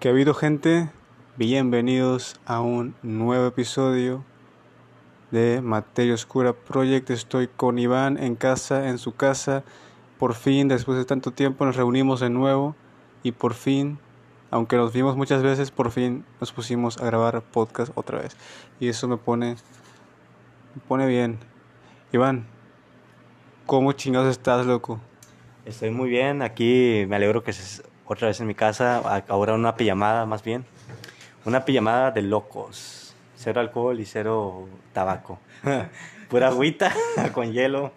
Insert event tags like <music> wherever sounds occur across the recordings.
Que ha habido gente, bienvenidos a un nuevo episodio de Materia Oscura Project. Estoy con Iván en casa, en su casa. Por fin, después de tanto tiempo, nos reunimos de nuevo y por fin, aunque nos vimos muchas veces, por fin nos pusimos a grabar podcast otra vez. Y eso me pone, me pone bien. Iván, ¿cómo chingados estás, loco? Estoy muy bien, aquí me alegro que otra vez en mi casa, ahora una pijamada más bien, una pijamada de locos, cero alcohol y cero tabaco, <laughs> pura agüita <laughs> con hielo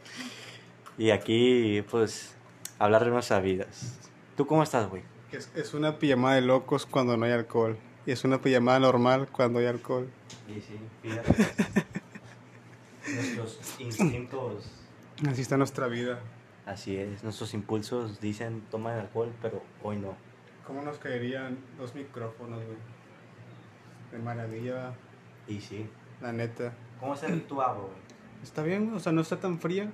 y aquí pues hablar de nuestras vidas. ¿Tú cómo estás, güey? Es, es una pijamada de locos cuando no hay alcohol y es una pijamada normal cuando hay alcohol. Sí, sí, fíjate. <laughs> Nuestros instintos Así está nuestra vida. Así es, nuestros impulsos dicen toma alcohol, pero hoy no. ¿Cómo nos caerían dos micrófonos, güey? De maravilla, Y sí. la neta. ¿Cómo se tu agua, güey? Está bien, o sea, no está tan fría.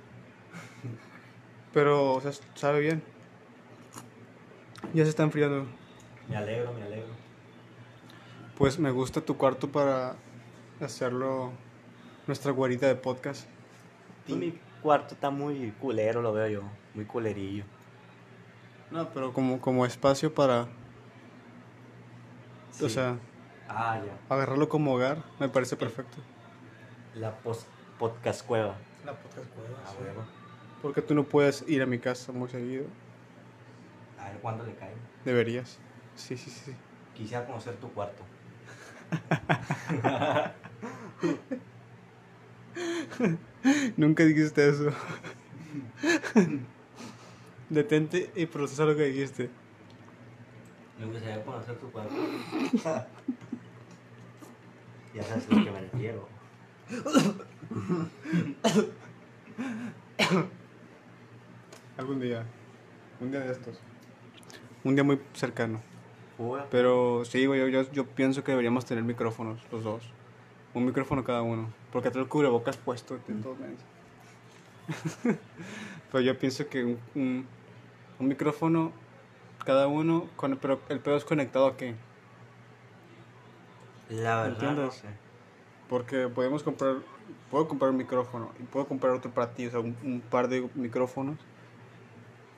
Pero, o sea, sabe bien. Ya se está enfriando. Me alegro, me alegro. Pues me gusta tu cuarto para hacerlo nuestra guarita de podcast. Cuarto está muy culero, lo veo yo. Muy culerillo. No, pero como, como espacio para, o Sí. sea, Ah, ya. agarrarlo como hogar, me parece perfecto. La pos- podcast cueva. La podcast A huevo. Porque tú no puedes ir a mi casa muy seguido. A ver cuándo le cae. Deberías. Sí, sí, sí. Quisiera conocer tu cuarto. <laughs> Nunca dijiste eso. Detente y procesa lo que dijiste. Me gustaría conocer tu cuarto. ya sabes a lo que me refiero. Algún día. Un día de estos. Un día muy cercano. Pero sí, yo, yo, yo pienso que deberíamos tener micrófonos, los dos. Un micrófono cada uno. Porque trae el cubrebocas puesto de todos lados. <laughs> Pero yo pienso que un, un, un micrófono cada uno, con, pero el pedo es conectado a qué? La verdad, no ¿Entiendes? sé. Porque podemos comprar, puedo comprar un micrófono y puedo comprar otro para ti, o sea, un, un par de micrófonos.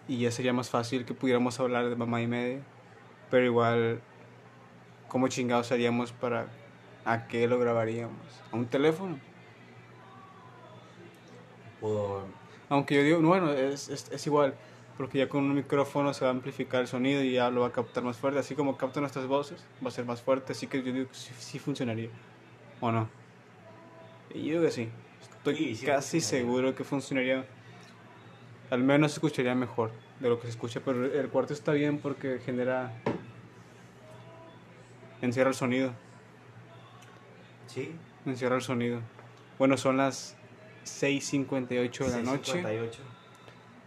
Y ya sería más fácil que pudiéramos hablar de mamá y media. Pero igual, ¿cómo chingados haríamos para... ¿A qué lo grabaríamos? ¿A un teléfono? Por... Aunque yo digo, no, bueno, es, es, es igual. Porque ya con un micrófono se va a amplificar el sonido y ya lo va a captar más fuerte. Así como capta nuestras voces, va a ser más fuerte. Así que yo digo que sí, sí funcionaría. ¿O no? Y yo digo que sí. Estoy Sí, sí casi seguro que funcionaría. Al menos se escucharía mejor de lo que se escucha. Pero el cuarto está bien porque genera. Encierra el sonido. Sí. Encierra el sonido. Bueno, son las 6:58 de la noche. 6:58.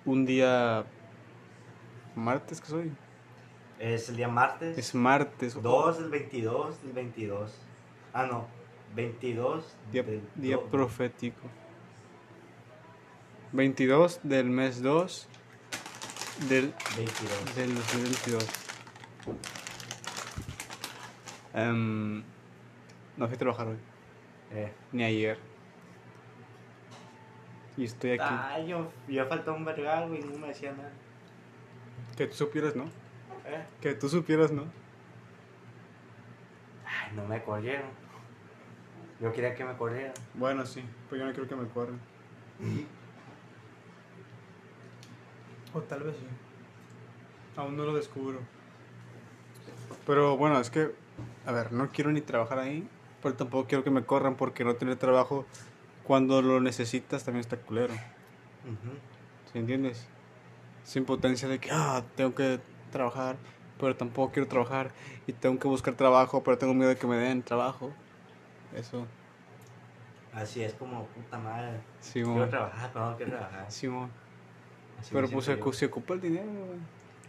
Un día. ¿Martes que soy? Es el día martes. Es martes. 2 del 22 del 22. Ah, no. 22 Día, del día do- profético. 22 del mes 2 del, 22. del 2022. Em, no fui a trabajar hoy, Eh. ni ayer. Y estoy aquí. Ah, yo, yo faltó un vergal, güey, no me decía nada. Que tú supieras, ¿no? Eh. Que tú supieras, ¿no? Ay, no me corrieron. Yo quería que me corrieran. Bueno, sí, pero yo no quiero que me corran. O tal vez sí. Aún no lo descubro. Pero bueno, es que, a ver, no quiero ni trabajar ahí, pero tampoco quiero que me corran porque no tener trabajo cuando lo necesitas también está culero. Ujú. ¿Sí entiendes? Esa impotencia de que, ah, tengo que trabajar, pero tampoco quiero trabajar y tengo que buscar trabajo, pero tengo miedo de que me den trabajo. Eso, Así es como puta madre. sí, Quiero trabajar, pero no quiero trabajar. Sí, Pero pues se, se ocupa el dinero, güey.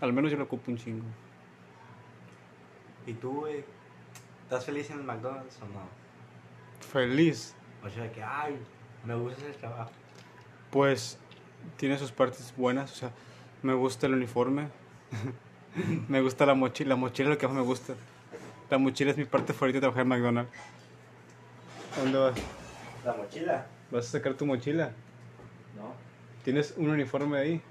Al menos yo lo ocupo un chingo. ¿Y tú, güey? ¿Estás feliz en el McDonald's o no? Feliz. O sea, que, ay, me gusta ese trabajo. Pues tiene sus partes buenas, o sea, me gusta el uniforme. <laughs> me gusta la mochila, la mochila es lo que más me gusta. La mochila es mi parte favorita de trabajar en McDonald's. ¿A dónde vas? La mochila. ¿Vas a sacar tu mochila? No. ¿Tienes un uniforme ahí?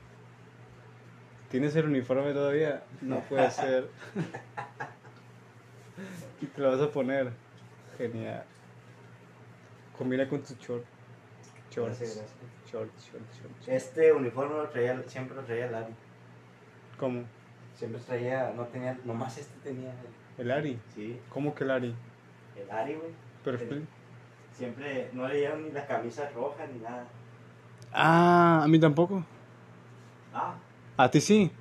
¿Tienes el uniforme todavía? No puede <laughs> ser. Y te lo vas a poner. Genial. Combina con tu short. Shorts. Gracias, gracias. Shorts, shorts, shorts. Este uniforme lo traía, siempre lo traía Larry. ¿Cómo? Siempre traía, no tenía, nomás este tenía. ¿El Ari? Sí, ¿Cómo que el Ari? el Larry, güey. Pero El-. Siempre no le dieron ni la camisa roja ni nada. Ah, a mí tampoco. Ah, ¿A ti sí?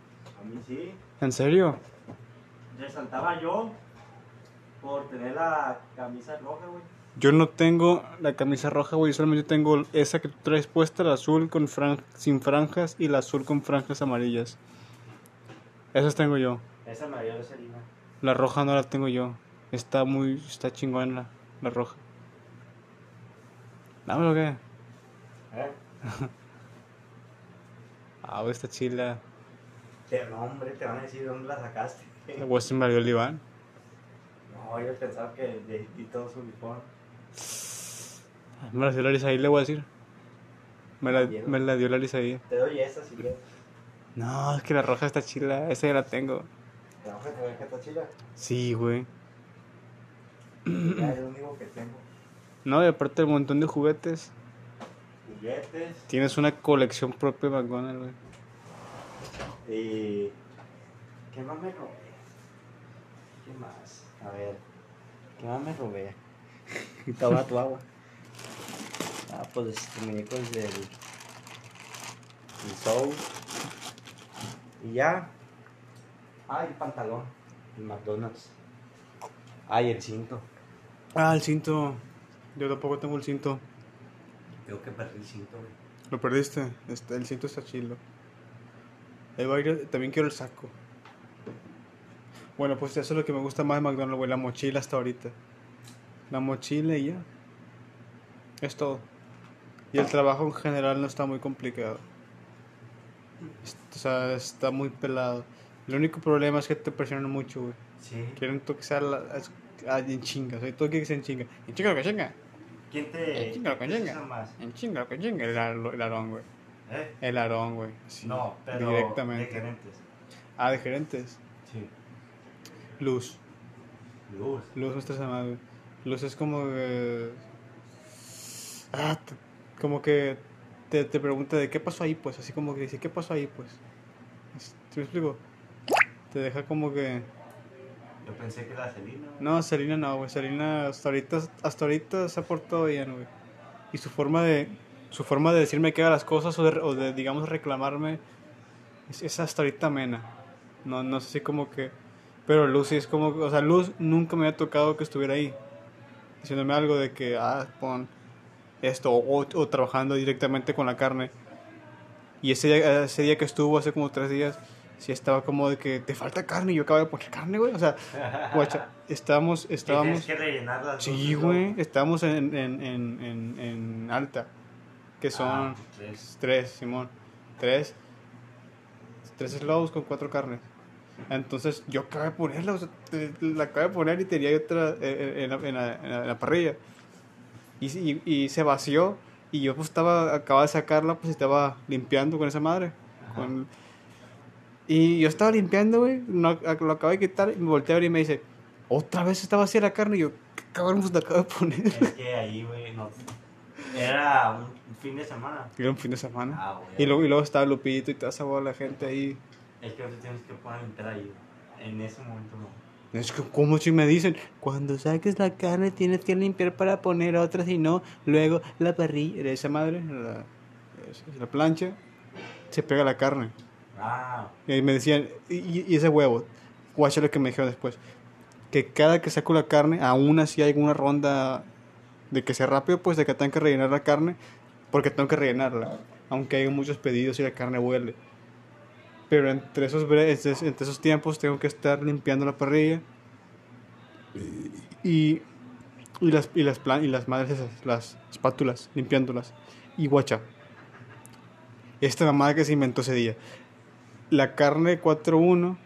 a mí sí. ¿En serio? Resaltaba yo por tener la camisa roja, güey. Yo no tengo la camisa roja, güey. Solamente tengo esa que tú traes puesta, la azul con fran sin franjas y la azul con franjas amarillas. Esas tengo yo. Esa dio Selena. La roja no la tengo yo. Está muy... Está chingona la, la roja. Dámelo, ¿qué? ¿Eh? <laughs> Ah, güey, está chila. Te, no, hombre, te van a decir dónde la sacaste. La Western Mario Oliván. No, yo pensaba que de, todo su uniforme. Me la dio Larisa ahí, le voy a decir. Me la, me la dio Larisa ahí. Te doy esa si quieres. No, es que la roja está chila. Esa ya la tengo. Te vamos a tener que está chila. Sí, güey. Ya es lo único que tengo. No, y aparte el montón de juguetes. Juguetes Tienes una colección propia de McDonald's, güey. y. ¿Qué más me robé? ¿Qué más? A ver. ¿Qué más me robé? <laughs> Toma tu agua. Ah, pues este, muñecos del. del Soul. Y ya. Ah, el pantalón. El McDonald's. Ah, y el cinto. Ah, el cinto. Yo tampoco tengo el cinto. Creo que perdí el cinto, güey. ¿Lo perdiste? Este, el cinto está chilo. Ahí va a ir- también quiero el saco. Bueno, pues eso es lo que me gusta más de McDonald's, güey. La mochila hasta ahorita. La mochila y ya. Es todo. Y el trabajo en general no está muy complicado. O sea, está muy pelado. El único problema es que te presionan mucho, güey. Sí. Quieren ah, en chinga. O sea, todo quiere que sea en chinga. En chinga lo que chinga. ¿Quién te. En chinga lo que chinga. más? En chinga lo que chinga. El, el arón, güey. ¿Eh? El arón, güey. Sí, no, pero. Directamente. De gerentes. Ah, de gerentes. Luz. Luz. Luz más, güey. Luz es como que... Ah, como que te, te pregunta de qué pasó ahí, pues. Así como que dice, ¿qué pasó ahí, pues? Es- ¿Te explico? Te deja como que... Yo pensé que era Celina. No, Selena no, güey. Selena hasta ahorita, hasta ahorita se ha portado bien, güey. Y su forma de... Su forma de decirme que haga las cosas o de, o de, digamos, reclamarme es, es hasta ahorita amena. No, no sé si como que... Pero Luz sí es como... O sea, Luz nunca me había tocado que estuviera ahí. Diciéndome algo de que, ah, pon esto. O, o trabajando directamente con la carne. Y ese día, ese día que estuvo, hace como tres días, sí estaba como de que te falta carne. Y yo acabo de poner carne, güey. O sea, guacha, estábamos... <laughs> estábamos Tienes que rellenar las Sí, güey, estábamos en, en, en, en, en alta, que son Ah, tres. tres, Simón, tres, tres slows con cuatro carnes. Entonces yo acabé de ponerla, o sea, la acabé de poner y tenía otra eh, en, la, en, la, en la- en la parrilla. Y, y, y se vació y yo pues estaba, acababa de sacarla, pues estaba limpiando con esa madre. con- y yo estaba limpiando, güey, no, lo acabé de quitar y me volteé a ver y me dice, otra vez estaba vacía la carne y yo, ¿qué cabrón pues la acabo de poner? Es que ahí, güey, no. Era un fin de semana. Era un fin de semana. Ah. Y luego, y luego estaba Lupito y toda esa bola de gente ahí. Es que no te tienes que poner limpiar ahí. En ese momento no. Es que, ¿cómo si me dicen? Cuando saques la carne tienes que limpiar para poner otra, si no, luego la parrilla, de esa madre, la, la plancha, se pega la carne. Ah, Y me decían, y, y ese huevo, guacha lo que me dijeron después, que cada que saco la carne, aún así hay una ronda de que sea rápido, pues de que tengo que rellenar la carne, porque tengo que rellenarla, aunque hay muchos pedidos y la carne huele. Pero entre esos, entre esos tiempos tengo que estar limpiando la parrilla y, y, las, y, las, plan- y las madres esas, las espátulas, limpiándolas. Y guacha, esta mamada que se inventó ese día la carne 4-1,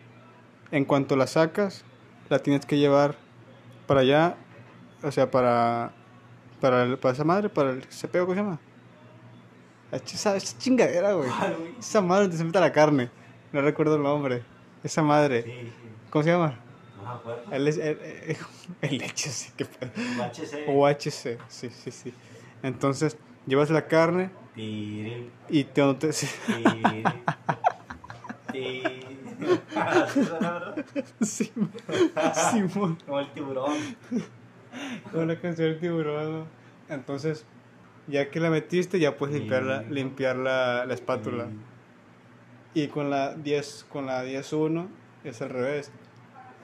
en cuanto la sacas, la tienes que llevar para allá, o sea, para, para, el- para esa madre, para el cepeo, ¿cómo se llama? Esa, esa chingadera, güey. Esa madre donde se mete la carne. No recuerdo el nombre. Esa madre. Sí, sí. ¿Cómo se llama? No me acuerdo. El, el, el, <laughs> el hecho, sí, que UHC. UHC, sí, sí, sí. Entonces, llevas la carne Tiril, y te, ¿verdad? <laughs> sí, Simón. Como el tiburón. Con la canción del tiburón. Entonces, ya que la metiste, ya puedes limpiar la, limpiar la, la espátula. Y con la 10, con la 10.1 es al revés.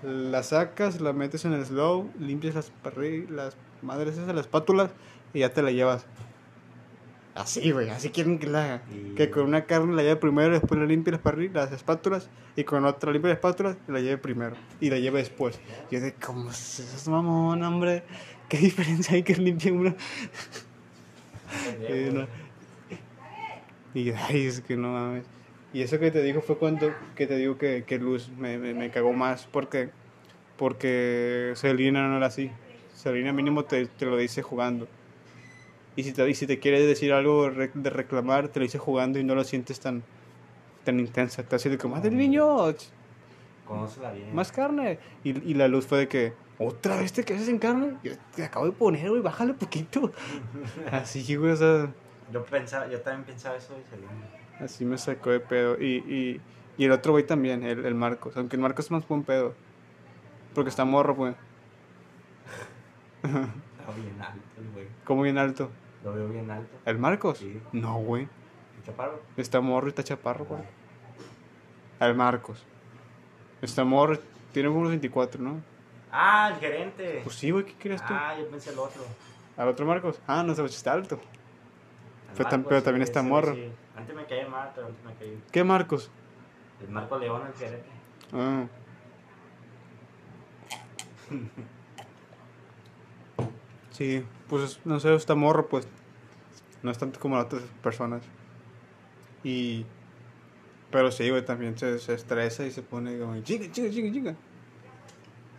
La sacas, la metes en el slow, limpias las, las madres esas, las espátulas y ya te la llevas. Así, güey, así quieren que la haga. Y- Que con una carne la lleve primero, después la limpie las, las espátulas y con otra limpie las espátulas y la lleve primero y la lleve después. Yo de, ¿cómo es eso, mamón, hombre? ¿Qué diferencia hay que limpie una? Eh, <laughs> no. Y ay, es que no mames. Y eso que te digo fue cuando que te digo que, que Luz me, me, me cagó más porque porque Selena no era así. Selena mínimo te, te lo dice jugando. Y si te, y si te quiere decir algo de reclamar, te lo dice jugando y no lo sientes tan tan intensa. Te hace de como, ¡Madre niño! ch- Conócela bien. Más carne. Y, y la luz fue de que, ¿otra vez te quedas en carne? Yo te acabo de poner, güey, bájale poquito. <laughs> Así, güey, o sea... Yo, pensaba, yo también pensaba eso de Selena. Así me sacó de pedo. Y, y, y el otro güey también, el, el Marcos. Aunque el Marcos es más buen pedo. Porque está morro, pues. Estaba bien alto el güey. Como bien alto. Lo veo bien alto. ¿El Marcos? Sí. No, güey. ¿El chaparro? Está morro y está chaparro, güey. El Marcos. Está morro, tiene unos 24, ¿no? Ah, el gerente. Pues sí, güey, ¿qué quieres tú? Ah, yo pensé el otro. ¿Al otro Marcos? Ah, no, ese está alto. Pero también está morro. sí. Antes me caía mal, pero antes me caía. ¿Qué Marcos? El Marco León, el gerente. Ah. <laughs> Sí, pues no sé, está morro, pues. No es tanto como las otras personas. Y. Pero sí, güey, también se, se estresa y se pone como. Chica, chica, chica, chica.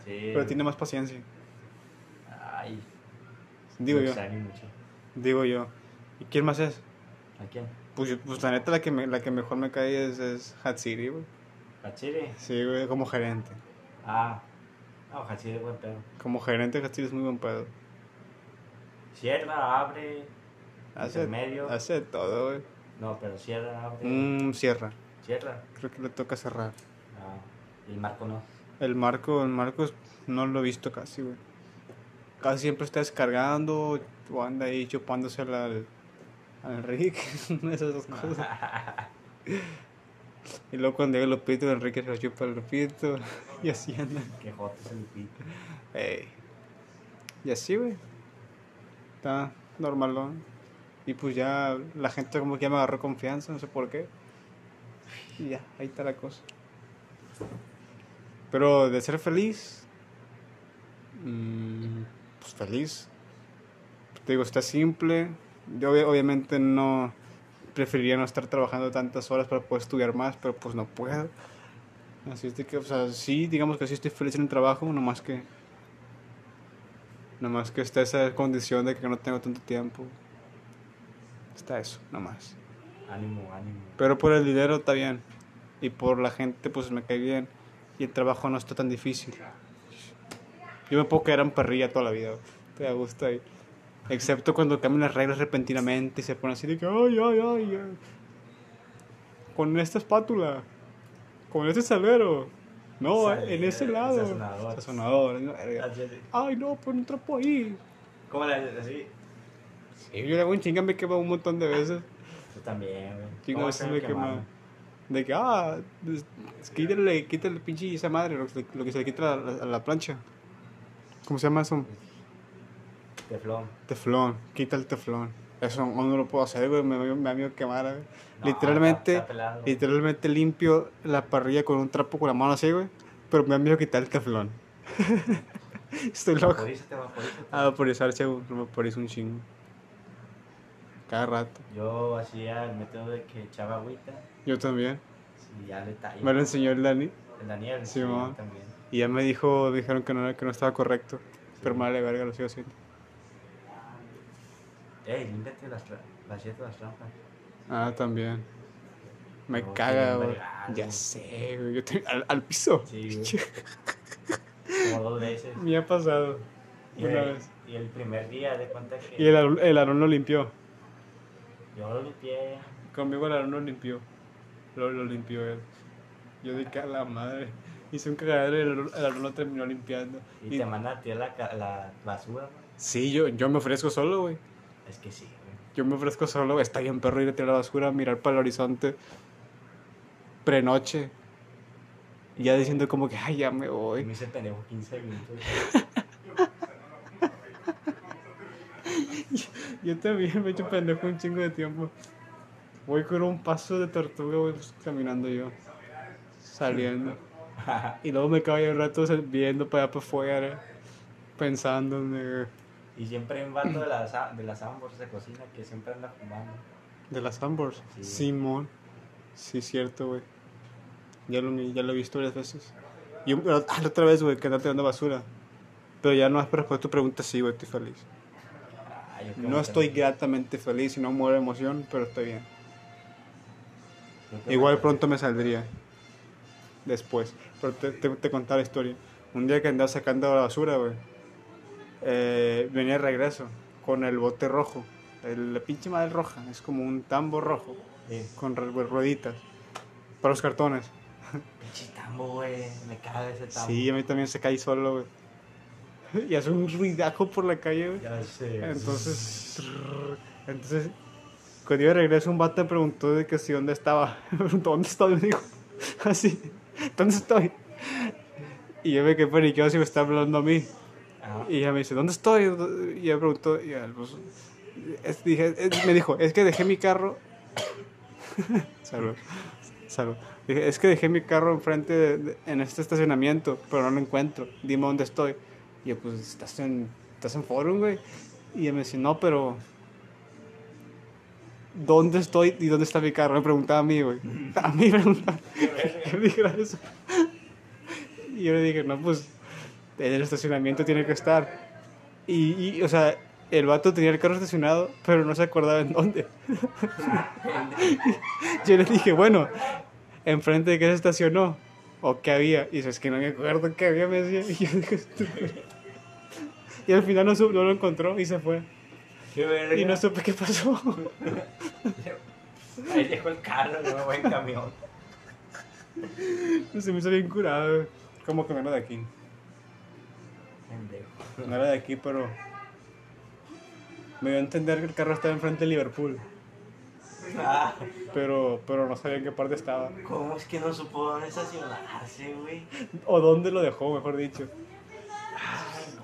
Sí. Pero tiene más paciencia. Ay. Digo yo. mucho. Digo yo. ¿Y quién más es? ¿A quién? Pues, pues la neta, la que, me, la que mejor me cae es, es Hatsiri, güey. ¿Hachiri? Sí, güey, como gerente. Ah. No, Hachiri es buen pedo. Como gerente, Hatsiri es muy buen pedo. Cierra, abre. Hace, medio. hace todo, güey. No, pero cierra, abre. Mm, cierra. Cierra. Creo que le toca cerrar. Ah. Y el Marco no. El Marco, el Marcos no lo he visto casi, güey. Casi siempre está descargando o anda ahí chupándose al, Enrique. <laughs> Esas dos cosas. <laughs> Y luego cuando llega Lupito, Enrique se lo chupa al Lupito. <laughs> Y así anda. Qué joto es el pito. Ey. Y así, güey. Está normalón. Y pues ya la gente como que ya me agarró confianza, no sé por qué. Y ya, ahí está la cosa. Pero de ser feliz, mm, pues feliz. Te digo, está simple. Yo obvi- obviamente no preferiría no estar trabajando tantas horas para poder estudiar más, pero pues no puedo. Así es de que, o sea, sí, digamos que sí estoy feliz en el trabajo, nomás que... Nomás que está esa condición de que no tengo tanto tiempo. Está eso, nomás. Ánimo, ánimo. Pero por el dinero está bien. Y por la gente, pues me cae bien. Y el trabajo no está tan difícil. Yo me puedo quedar en perrilla toda la vida. güey. Estoy a gusto ahí. Excepto cuando cambian las reglas repentinamente y se pone así de que, ay, ay, ay. ay. Con esta espátula. Con este salero. No, en ese lado. sazonador. Sazonador. Ay, no, pon un trapo ahí. ¿Cómo le haces así? Sí, yo le hago un chinga, me quema un montón de veces. Tú también, güey. Chinga, ¿Cómo a veces me quema. De que, ah, quítale, quítale pinche esa madre, lo, que- lo que se le quita a la, a la plancha. ¿Cómo se llama eso? Teflón. Teflón, quita el teflón. Eso no, lo puedo hacer, güey, me, me, me da miedo quemar, güey. No, literalmente, está- está pelado. literalmente limpio la parrilla con un trapo con la mano así, güey. Pero me da miedo quitar el teflón. <laughs> Estoy loco. Vaporízate, vaporízate. A vaporizarse, vaporizo un chingo. Cada rato. Yo hacía el método de que echaba agüita Yo también. y ya le. Me lo enseñó el Dani. El Daniel, Sí, sí, también. Y ya me dijo, dijeron que no, que no estaba correcto. Pero me vale verga, lo sigo haciendo. Ey, límpiate las, las siete las trampas. Ah, también. Me No, caga, güey. Ya sé, güey. Yo al, al piso. Sí, <laughs> Como dos veces. Me ha pasado. Y Una el, vez. y el primer día de cuenta que Y el, el Aarón lo limpió. yo lo limpié. Conmigo el Aarón lo limpió. Lo, lo limpió él. Yo dije a la madre. Hice un cagadero y el, el Aarón lo terminó limpiando. Y, Y- te manda a tirar la, la basura, güey. Sí, yo, yo me ofrezco solo, güey. Es que sí, güey. Yo me ofrezco solo. Está bien perro ir a tirar la basura, mirar para el horizonte. Prenoche. Y ya diciendo como que, ay, ya me voy. me hice pendejo 15 minutos. <laughs> Yo también me he hecho pendejo un chingo de tiempo. Voy con un paso de tortuga, pues, caminando yo. Saliendo. <laughs> Y luego me quedo ahí un rato viendo para allá para afuera. Pensando en... eh, y siempre hay un vato de las, de las Ambors de cocina que siempre anda fumando. De las Ambors. Sí. Simón. Sí, cierto, güey. Ya lo, ya lo he visto varias veces. Y ah, otra vez, güey, que anda tirando basura. Pero ya no para responder tu pregunta, sí, güey, estoy feliz. Ah, No estoy gratamente feliz y no muero de emoción, pero estoy bien. Igual pronto me saldría. Después. Pero te, te, te contaré la historia. Un día que andaba sacando la basura, güey. Eh, venía de regreso con el bote rojo. El- la pinche madre roja. Es como un tambo rojo. Sí. Con ru- rueditas. Para los cartones. <laughs> Pinche tambo, güey. Me caga ese tambo. Sí, a mí también se cae solo, güey. <laughs> Y hace un ruidajo por la calle, güey. Ya sé. Entonces, entonces, cuando yo de regreso, un vato me preguntó de que si dónde estaba. <laughs> Me preguntó, ¿dónde estoy? Me dijo, así, ¿dónde estoy? Y yo me quedé paniqueado si me estaba hablando a mí. Ajá. Y ella me dice, ¿dónde estoy? Y ella preguntó, y ya, pues, es- dije, es- me dijo, es que dejé mi carro. <laughs> Salud. Salud. Dije, es que dejé mi carro enfrente de- de- en este estacionamiento, pero no lo encuentro. Dime dónde estoy. Y yo, pues, estás en, estás en Forum, güey. Y ella me dice, no, pero. ¿Dónde estoy y dónde está mi carro? Me preguntaba a mí, güey. <laughs> A mí me preguntaba. <laughs> Y yo le dije, no, pues, en el estacionamiento tiene que estar. Y, y, o sea, el vato tenía el carro estacionado, pero no se acordaba en dónde. <laughs> Yo le dije, bueno, enfrente de qué se estacionó o qué había. Y dice, es que no me acuerdo qué había, me decía. <laughs> Y yo dije. Y al final no, no lo encontró y se fue. Qué verga. Y no supe qué pasó. <laughs> Ahí dejó el carro, no me voy en camión. Se me hizo bien curado. Como que no era de aquí. Pendejo. No era de aquí, pero. Me dio a entender que el carro estaba enfrente de Liverpool. Ah, Pero, pero no sabía en qué parte estaba. ¿Cómo es que no supo dónde estacionarse, güey? O dónde lo dejó, mejor dicho.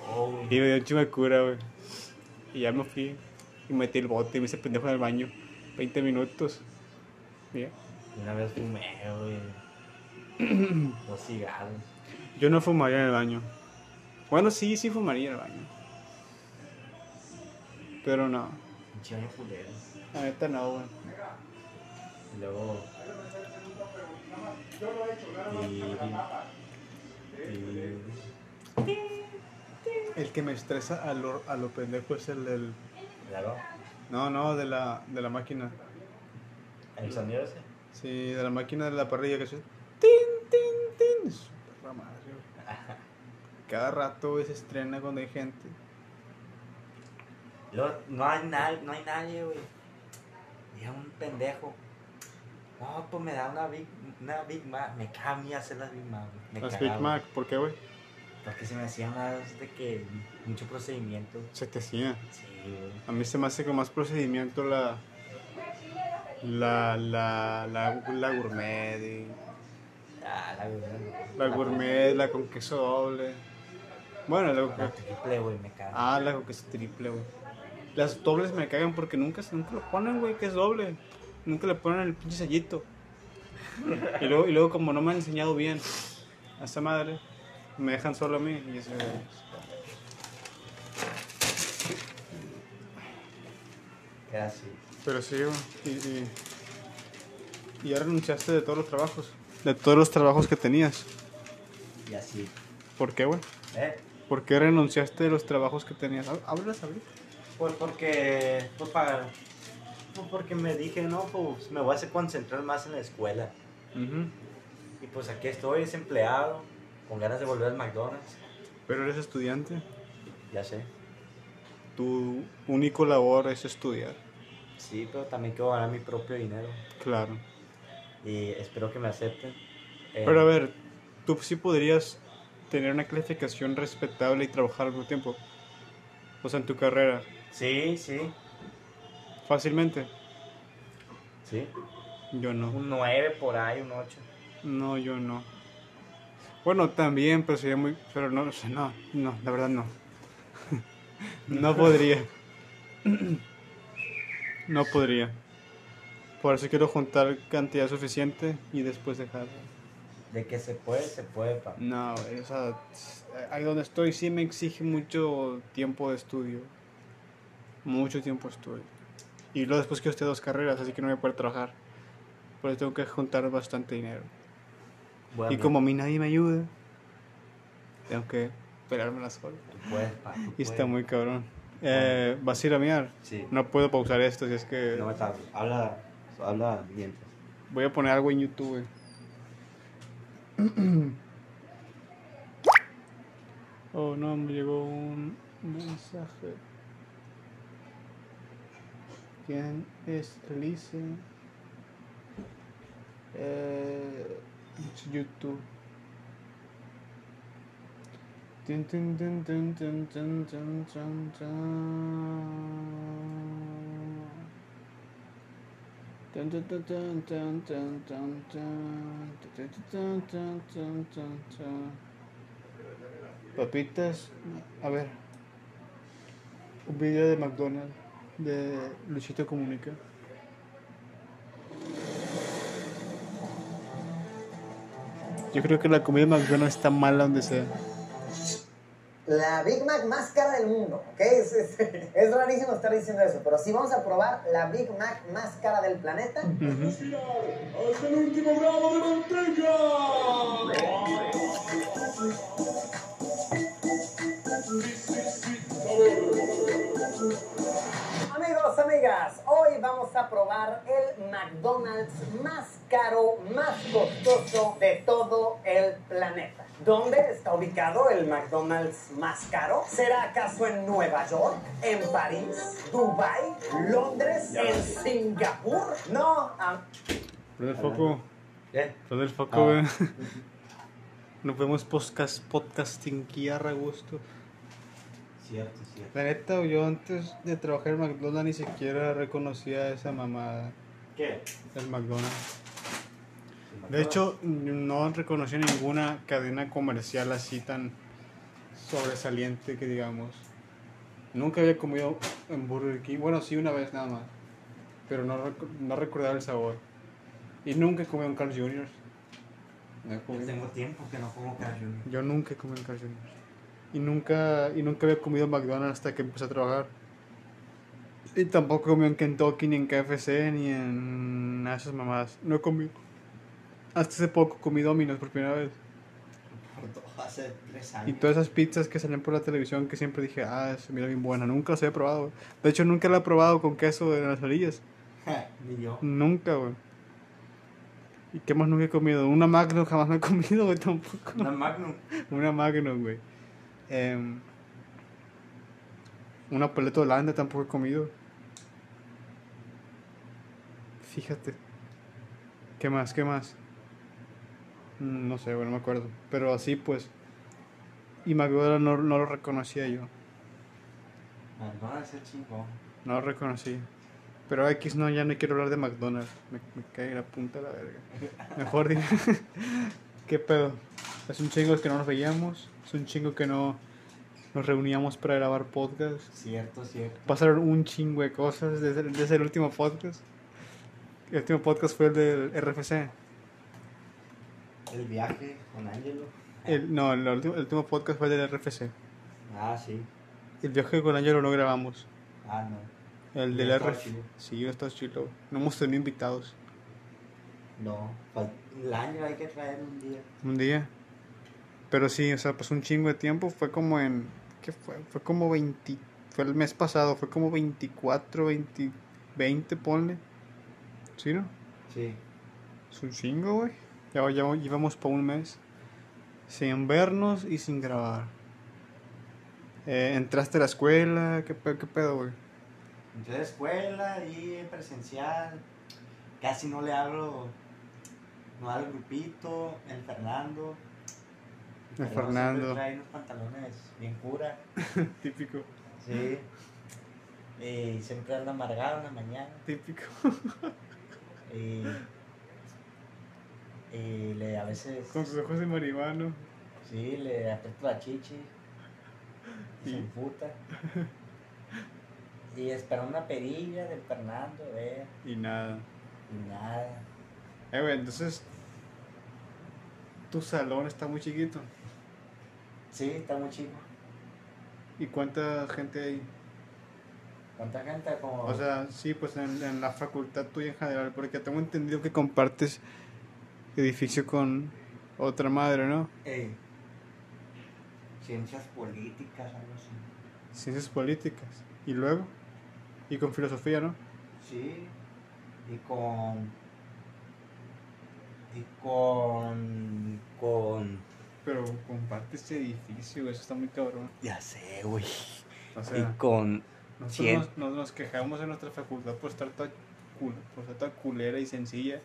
No, güey. Y me dio un chingo de cura, güey. Y ya me fui. Y metí el bote y me hice pendejo en el baño. 20 minutos. Bien. Una vez fumé, güey. Dos cigarros. Yo no fumaría en el baño. Bueno, sí, sí fumaría el baño. Pero no. Pinche baño culero. La neta no, güey. Y luego. Y. y- El que me estresa a lo, a lo pendejo es el del. Claro. No, no, de la, de la máquina. El sonido ese. Sí, de la máquina de la parrilla que se. ¡Tin, tin, tin! Su perra madre, güey. Cada rato güey, se estrena cuando hay gente. Luego, no hay nadie, no hay nadie, güey. Llega un pendejo. No, pues me da una Big, una Big Mac. Me caga a mí hacer las Big Mac, güey. Me Las caga, Big güey. Mac, ¿por qué, güey? Porque se me hacía más de que mucho procedimiento. Se te hacía. Sí, güey. A mí se me hace con más procedimiento la. La, la, la, la gourmet. y- Ah, la verdad. La gourmet, la con queso doble. Bueno, la, La triple, güey, me caga. ah, la con queso triple, güey. Las dobles me cagan porque nunca, nunca lo ponen, güey, que es doble. Nunca le ponen el pinche sellito. Y luego, y luego como no me han enseñado bien a esta madre, me dejan solo a mí. Y eso, así. pero sí, güey. Y, y, y ya renunciaste de todos los trabajos. De todos los trabajos que tenías. Y así. ¿Por qué, güey? ¿Eh? ¿Por qué renunciaste de los trabajos que tenías? Hab- ¿Hablas ahorita? Pues porque, pues para, pues porque me dije, no, pues me voy a concentrar más en la escuela. Y pues aquí estoy, desempleado, con ganas de volver al McDonald's. Pero eres estudiante. Ya sé. Tu único labor es estudiar. Sí, pero también quiero ganar mi propio dinero. Claro. Y espero que me acepten. Eh, Pero a ver, tú sí podrías tener una calificación respetable y trabajar al mismo tiempo. O sea, en tu carrera. Sí, sí, Fácilmente. sí. Yo no. Un 9 por ahí, un 8. No, yo no. Bueno, también, pero sería muy... Pero no, o sea, no, no, la verdad no. <laughs> no podría. no podría. Por eso quiero juntar cantidad suficiente y después dejar. De que se puede, se puede, pa. No, o sea, ahí donde estoy sí me exige mucho tiempo de estudio. Mucho tiempo de estudio. Y luego después quiero estudiar dos carreras, así que no voy a poder trabajar. Por eso tengo que juntar bastante dinero. Bueno, Y como a mí nadie me ayuda, tengo que peleármela solo. Tú puedes, pa. tú Y está puedes. muy cabrón. Eh, ¿Vas a ir a miar? Sí. No puedo pausar esto, si es que No me tardo. Habla, habla mientras. voy a poner algo en YouTube. <clears throat> Oh no, me llegó un mensaje. ¿Quién es Elise? Eh, YouTube. Tin, tin, tin, tin, tin, tin, tin, tin, tin. Papitas, a ver. Un video de McDonald's de Luchito Comunica. Yo creo que la comida de McDonald's está mala donde sea. La Big Mac más cara del mundo, ¿ok? Es, es- <laughs> es rarísimo estar diciendo eso, pero sí vamos a probar la Big Mac más cara del planeta. ¡Hasta el último gramo de manteca! Amigos, amigas, hoy vamos a probar el McDonald's más caro, más costoso de todo el planeta. ¿Dónde está ubicado el McDonald's más caro? ¿Será acaso en Nueva York? ¿En París? ¿Dubai? ¿Londres? ¿En Singapur? No, ah, Prende el foco. ¿Qué? Prende el foco, Ah. güey. <laughs> No podemos podcast, podcastinguear a gusto. Cierto, cierto. La neta, yo antes de trabajar en McDonald's ni siquiera reconocía esa mamada ¿Qué? del McDonald's. De hecho, no reconocí ninguna cadena comercial así tan sobresaliente que digamos. Nunca había comido en Burger King. Bueno, sí, una vez nada más. Pero no, rec- no recordaba el sabor. Y nunca he comido en Carl Jr. No Yo tengo tiempo que no como Carl Jr. Yo nunca he comido en Carl Jr. Y nunca, y nunca había comido en McDonald's hasta que empecé a trabajar. Y tampoco he comido en Kentucky, ni en KFC, ni en esas mamadas. No he comido. Hasta hace poco comí Domino's por primera vez. Hace tres Y años. todas esas pizzas que salen por la televisión que siempre dije, ah, se mira bien buena. Nunca las había probado. De hecho, nunca la he probado con queso en las orillas. Ni yo. Nunca, güey. ¿Y qué más nunca he comido? Una Magnum jamás me he comido, güey, tampoco. Una Magnum. Una Magnum, güey. Em, una paleta holanda tampoco he comido. Fíjate. ¿Qué más? ¿Qué más? No sé, güey, no me acuerdo. Pero así pues. Y McDonald's no, no lo reconocía yo. McDonald's es chingón. No lo reconocí. Pero X no, ya no quiero hablar de McDonald's. Me, me cae la punta de la verga. Mejor dime. <laughs> ¿Qué pedo? Es un chingo que no nos veíamos. Es un chingo que no nos reuníamos para grabar podcast. Cierto, cierto. Pasaron un chingo de cosas desde, desde el último podcast. El último podcast fue el del RFC. El viaje con Angelo. El, no, el último, el último podcast fue el del RFC. Ah, sí. El viaje con Angelo no grabamos. Ah, no. El ¿No del estaba RFC. Sí, está chido. No hemos tenido invitados. No. El año hay que traer un día. Un día. Pero sí, o sea, pues un chingo de tiempo. Fue como en. ¿Qué fue? Fue como 20. Fue el mes pasado, fue como 24, 20, 20, ponle. ¿Sí, no? Sí. Es un chingo, güey. Ya, ya íbamos para un mes. Sin vernos y sin grabar. Eh, ¿Entraste a la escuela? ¿Qué, pe- qué pedo, güey? Entré a la escuela y presencial. Casi no le hablo. No al grupito. El Fernando. El Pero Fernando. siempre Trae unos pantalones bien cura. <laughs> Típico, Sí. Y siempre anda amargado en la mañana. típico. Y, y le a veces. Con sus ojos de marihuano. Sí, le aprieto la chichi. Y se Y- emputa. Y espera una perilla del Fernando, eh. Y nada. Y nada. Eh, güey, entonces. Tu salón está muy chiquito. Sí, está muy chico. ¿Y cuánta gente hay? ¿Cuánta gente? Como. O sea, sí, pues en, en la facultad tuya en general, porque tengo entendido que compartes edificio con otra madre, ¿no? Ey. Ciencias políticas, algo así. Ciencias políticas. Y luego, y con filosofía, ¿no? Sí. Y con. Y con. Con. Pero compartes edificio, eso está muy cabrón. Ya sé, güey. O Y con. nosotros nos, nos, nos quejamos en nuestra facultad por estar toda, cul- por estar toda culera y sencilla,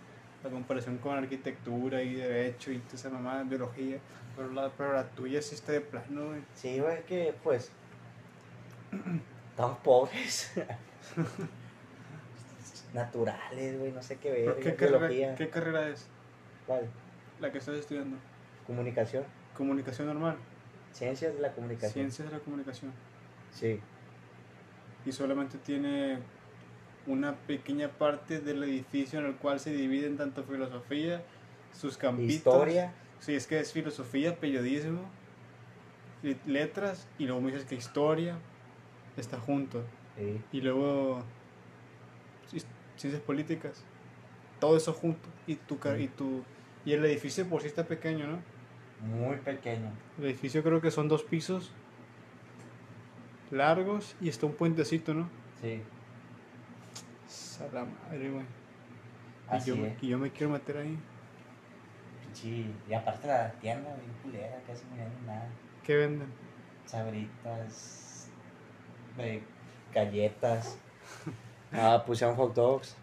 la comparación con arquitectura y derecho y toda esa mamá, biología. Pero la, pero la tuya sí está de plano, güey. Sí, güey, que pues. Estamos pobres. <laughs> Naturales, güey, no sé qué ¿Pero ver. ¿Qué, carrera, ¿Qué carrera es ¿Cuál? la que estás estudiando? Comunicación. Comunicación normal. Ciencias de la comunicación. Ciencias de la comunicación. Sí. Y solamente tiene una pequeña parte del edificio en el cual se dividen tanto filosofía, sus campitos. Historia. Sí, es que es filosofía, periodismo, letras, y luego me dices que historia está junto. Sí. Y luego ci- ciencias políticas. Todo eso junto. Y tu, y tu y el edificio por sí está pequeño, ¿no? Muy pequeño. El edificio creo que son dos pisos largos y está un puentecito, ¿no? Sí. A la madre, güey. Y Así yo, es. y yo me quiero meter ahí. Sí. Y aparte la tienda, bien culera, casi no venden nada. ¿Qué venden? Sabritas. eh, galletas. <laughs> Ah, pusieron hot dogs.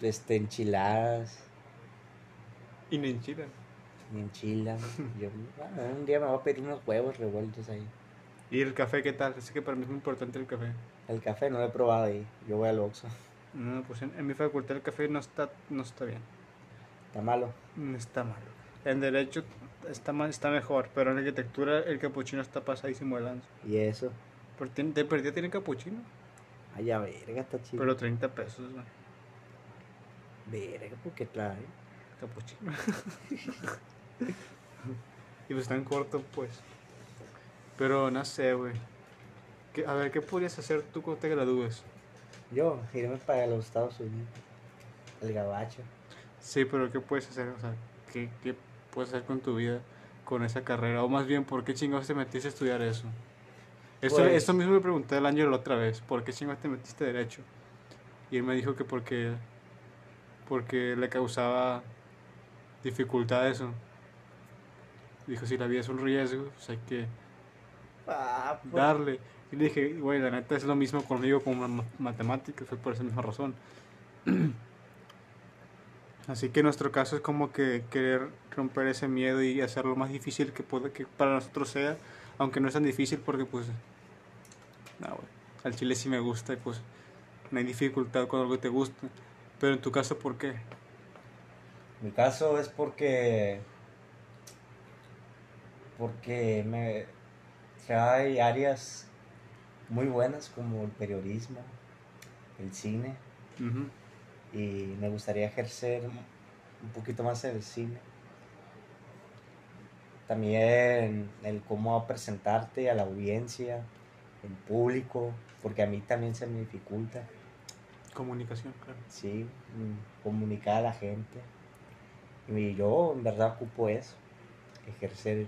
Este, enchiladas. Y en Chile. Y enchilas. <laughs> Yo, bueno, un día me voy a pedir unos huevos revueltos ahí. ¿Y el café qué tal? Es que para mí es muy importante el café. El café no lo he probado ahí. Yo voy al Oxxo. No, pues en, en mi facultad el café no está, no está bien. Está malo. No está malo. En derecho está, ma- está mejor, pero en arquitectura el capuchino está pasadísimo de lanza. Y eso. Pero tiene- de perdida tiene capuchino, Ay, a verga, está chido. pero 30 pesos, güey. Verga, ¿por qué trae? Capuchino. <laughs> y pues en corto, pues. Pero no sé, güey. ¿Qué- A ver, ¿qué podrías hacer tú cuando te gradúes? Yo, irme para los Estados Unidos. El gabacho. Sí, pero ¿qué puedes hacer? O sea, ¿qué, qué puedes hacer con tu vida con esa carrera? O más bien, ¿por qué chingados te metiste a estudiar eso? Esto, Pues- esto mismo me pregunté el año la otra vez. ¿Por qué chingados te metiste a derecho? Y él me dijo que porque, porque le causaba dificultad eso. Dijo, si la vida es un riesgo, pues hay que Ah, pues, darle. Y le dije, güey, la neta es lo mismo conmigo con ma- matemáticas, fue por esa misma razón. <clears throat> Así que nuestro caso es como que querer romper ese miedo y hacerlo lo más difícil que, pueda, que para nosotros sea, aunque no es tan difícil porque pues, no, al chile sí me gusta y pues no hay dificultad con algo te gusta. Pero en tu caso, ¿por qué? Mi caso es porque. Porque me. hay áreas muy buenas como el periodismo, el cine, y me gustaría ejercer un poquito más el cine. También el cómo presentarte a la audiencia, en público, porque a mí también se me dificulta, Comunicación, claro. sí, mm, comunicar a la gente. Y yo en verdad ocupo eso. ejercer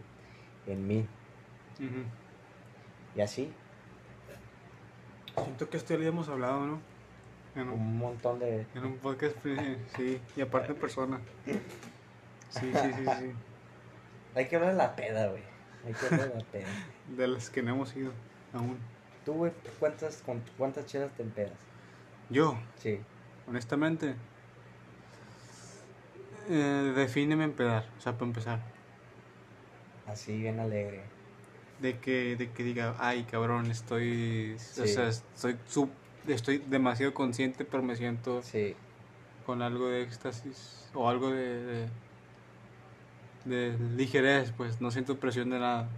en mí. Y así, Siento que esto ya lo habíamos hablado, ¿no? En un, un montón de... en un podcast, sí, sí, y aparte en persona. Sí, sí, sí, sí. <laughs> Hay que hablar de la peda, güey. Hay que hablar de la peda. <laughs> De las que no hemos ido aún. Tú, güey, ¿cuántas, con, ¿cuántas chelas te empedas? Yo, Sí. honestamente, eh, defíneme empezar, o sea, para empezar. Así, bien alegre. De que, de que diga, ay, cabrón, estoy, o sea, estoy, sub- estoy demasiado consciente, pero me siento Sí. con algo de éxtasis o algo de, de, de ligerez, pues no siento presión de nada.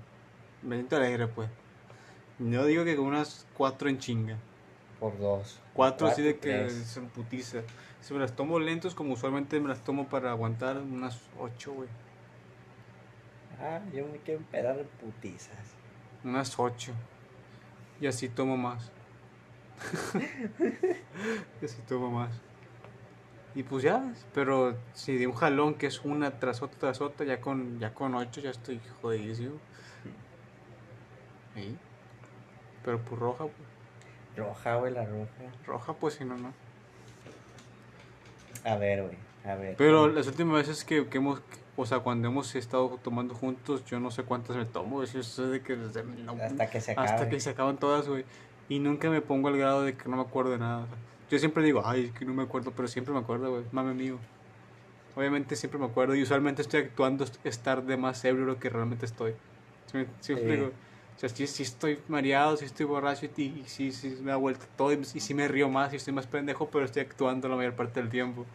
Me siento alegre, pues. Yo digo que con unas cuatro en chinga. Por dos. Cuatro así de que tres. se emputiza. Si me las tomo lentos, como usualmente me las tomo para aguantar, unas ocho, güey. Ah, yo me quiero empedar putizas. Unas ocho. Y así tomo más. <laughs> y así tomo más. Y pues ya, pero si de un jalón que es una tras otra tras otra, ya con, ya con ocho ya estoy jodidísimo. Sí. Pero pues roja, pues. Roja, güey, la roja. Roja, pues si no, no. A ver, güey. A ver. Pero las últimas veces que, que hemos, o sea, cuando hemos estado tomando juntos, yo no sé cuántas me tomo, sé de que desde- no- Hasta que se acabe. hasta que se acaban todas, güey. Y nunca me pongo al grado de que no me acuerdo de nada. yo siempre digo, ay, es que no me acuerdo, pero siempre me acuerdo, güey. Mame mío. Obviamente siempre me acuerdo y usualmente estoy actuando est- estar de más ebrio lo que realmente estoy. ¿Sí me, sí me Sí. explico? O sea, sí estoy mareado, sí estoy borracho y, y sí me da vuelta todo y, y sí me río más y estoy más pendejo, pero estoy actuando la mayor parte del tiempo.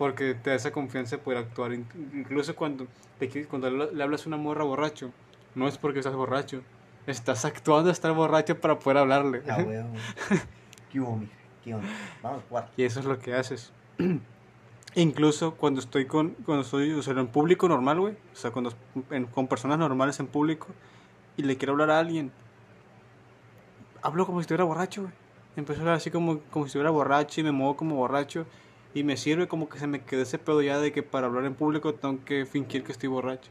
Porque te da esa confianza de poder actuar. In- Incluso cuando, te cuando le hablas a una morra borracho, no es porque estás borracho. Estás actuando estar borracho para poder hablarle. Ah, güey. <laughs> ¿Qué hubo? ¿Qué onda? Vamos a jugar. Y eso es lo que haces. <clears throat> Incluso cuando estoy con, cuando estoy o sea, en público normal, güey. O sea, cuando en- con personas normales en público y le quiero hablar a alguien, hablo como si estuviera borracho, güey. Empiezo a hablar así como, como si estuviera borracho y me muevo como borracho. Y me sirve como que se me quedó ese pedo ya de que para hablar en público tengo que fingir que estoy borracho.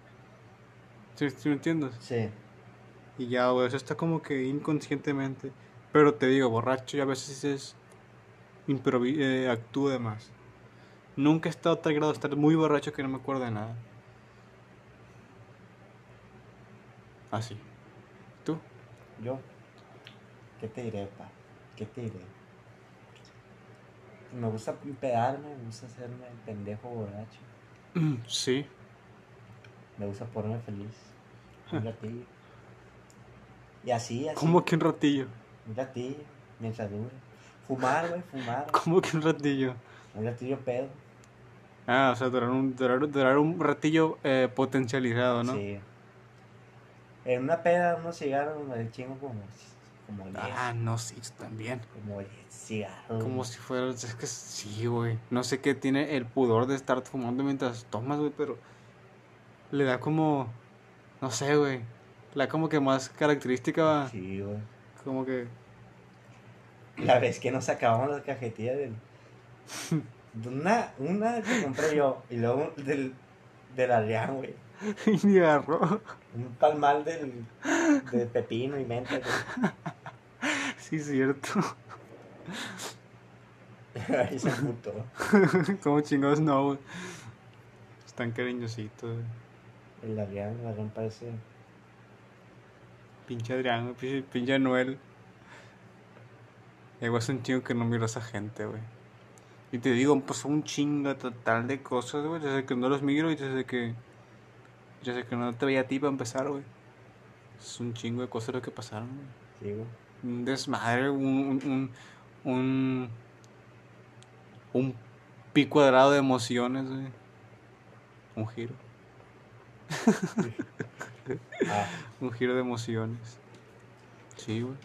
¿Sí, sí me entiendes? Sí. Y ya, güey, eso está como que inconscientemente. Pero te digo, borracho y a veces es. Improvi eh, actúo de más. Nunca he estado a tal grado de estar muy borracho que no me acuerdo de nada. Así. ¿Tú? Yo. ¿Qué te diré, pa? ¿Qué te diré? Me gusta empedarme, me gusta hacerme el pendejo borracho. Sí. Me gusta ponerme feliz. Un ratillo. Y así, así. ¿Cómo que un ratillo? Un ratillo, mientras dure. Fumar, güey, fumar. <laughs> ¿Cómo que un ratillo? Un ratillo pedo. Ah, o sea, durar un, durar, durar un ratillo eh, potencializado, ¿no? Sí. En una peda, unos cigarros, me chingo como, como 10. Ah, no, sí, yo también. Como 10 cigarros. Como si fuera, es que sí, güey. No sé qué tiene el pudor de estar fumando mientras tomas, güey, pero le da como, no sé, güey. Le da como que más característica. Sí, güey. como que, La vez que nos acabamos las cajetillas del. <laughs> de Una, una que compré yo y luego del, del Adrián, güey. <laughs> y agarró. Un palmal del, de pepino y menta. güey. <laughs> Sí, cierto. <laughs> Ahí se emputó. <laughs> como chingados no, güey. Están cariñositos, güey. El Adrián, el Adrián parece. Pinche Adrián, pinche, pinche Noel. Igual es un chingo que no miro a esa gente, güey. Y te digo, pues un chingo total de cosas, güey. Desde que no los miro y desde que. Desde que no te veía a ti para empezar, güey. Es un chingo de cosas lo que pasaron, güey. Sí, güey. Un desmadre, un. Un, un, pi cuadrado de emociones, güey. Un giro. Ah, <laughs> Un giro de emociones. Sí, güey.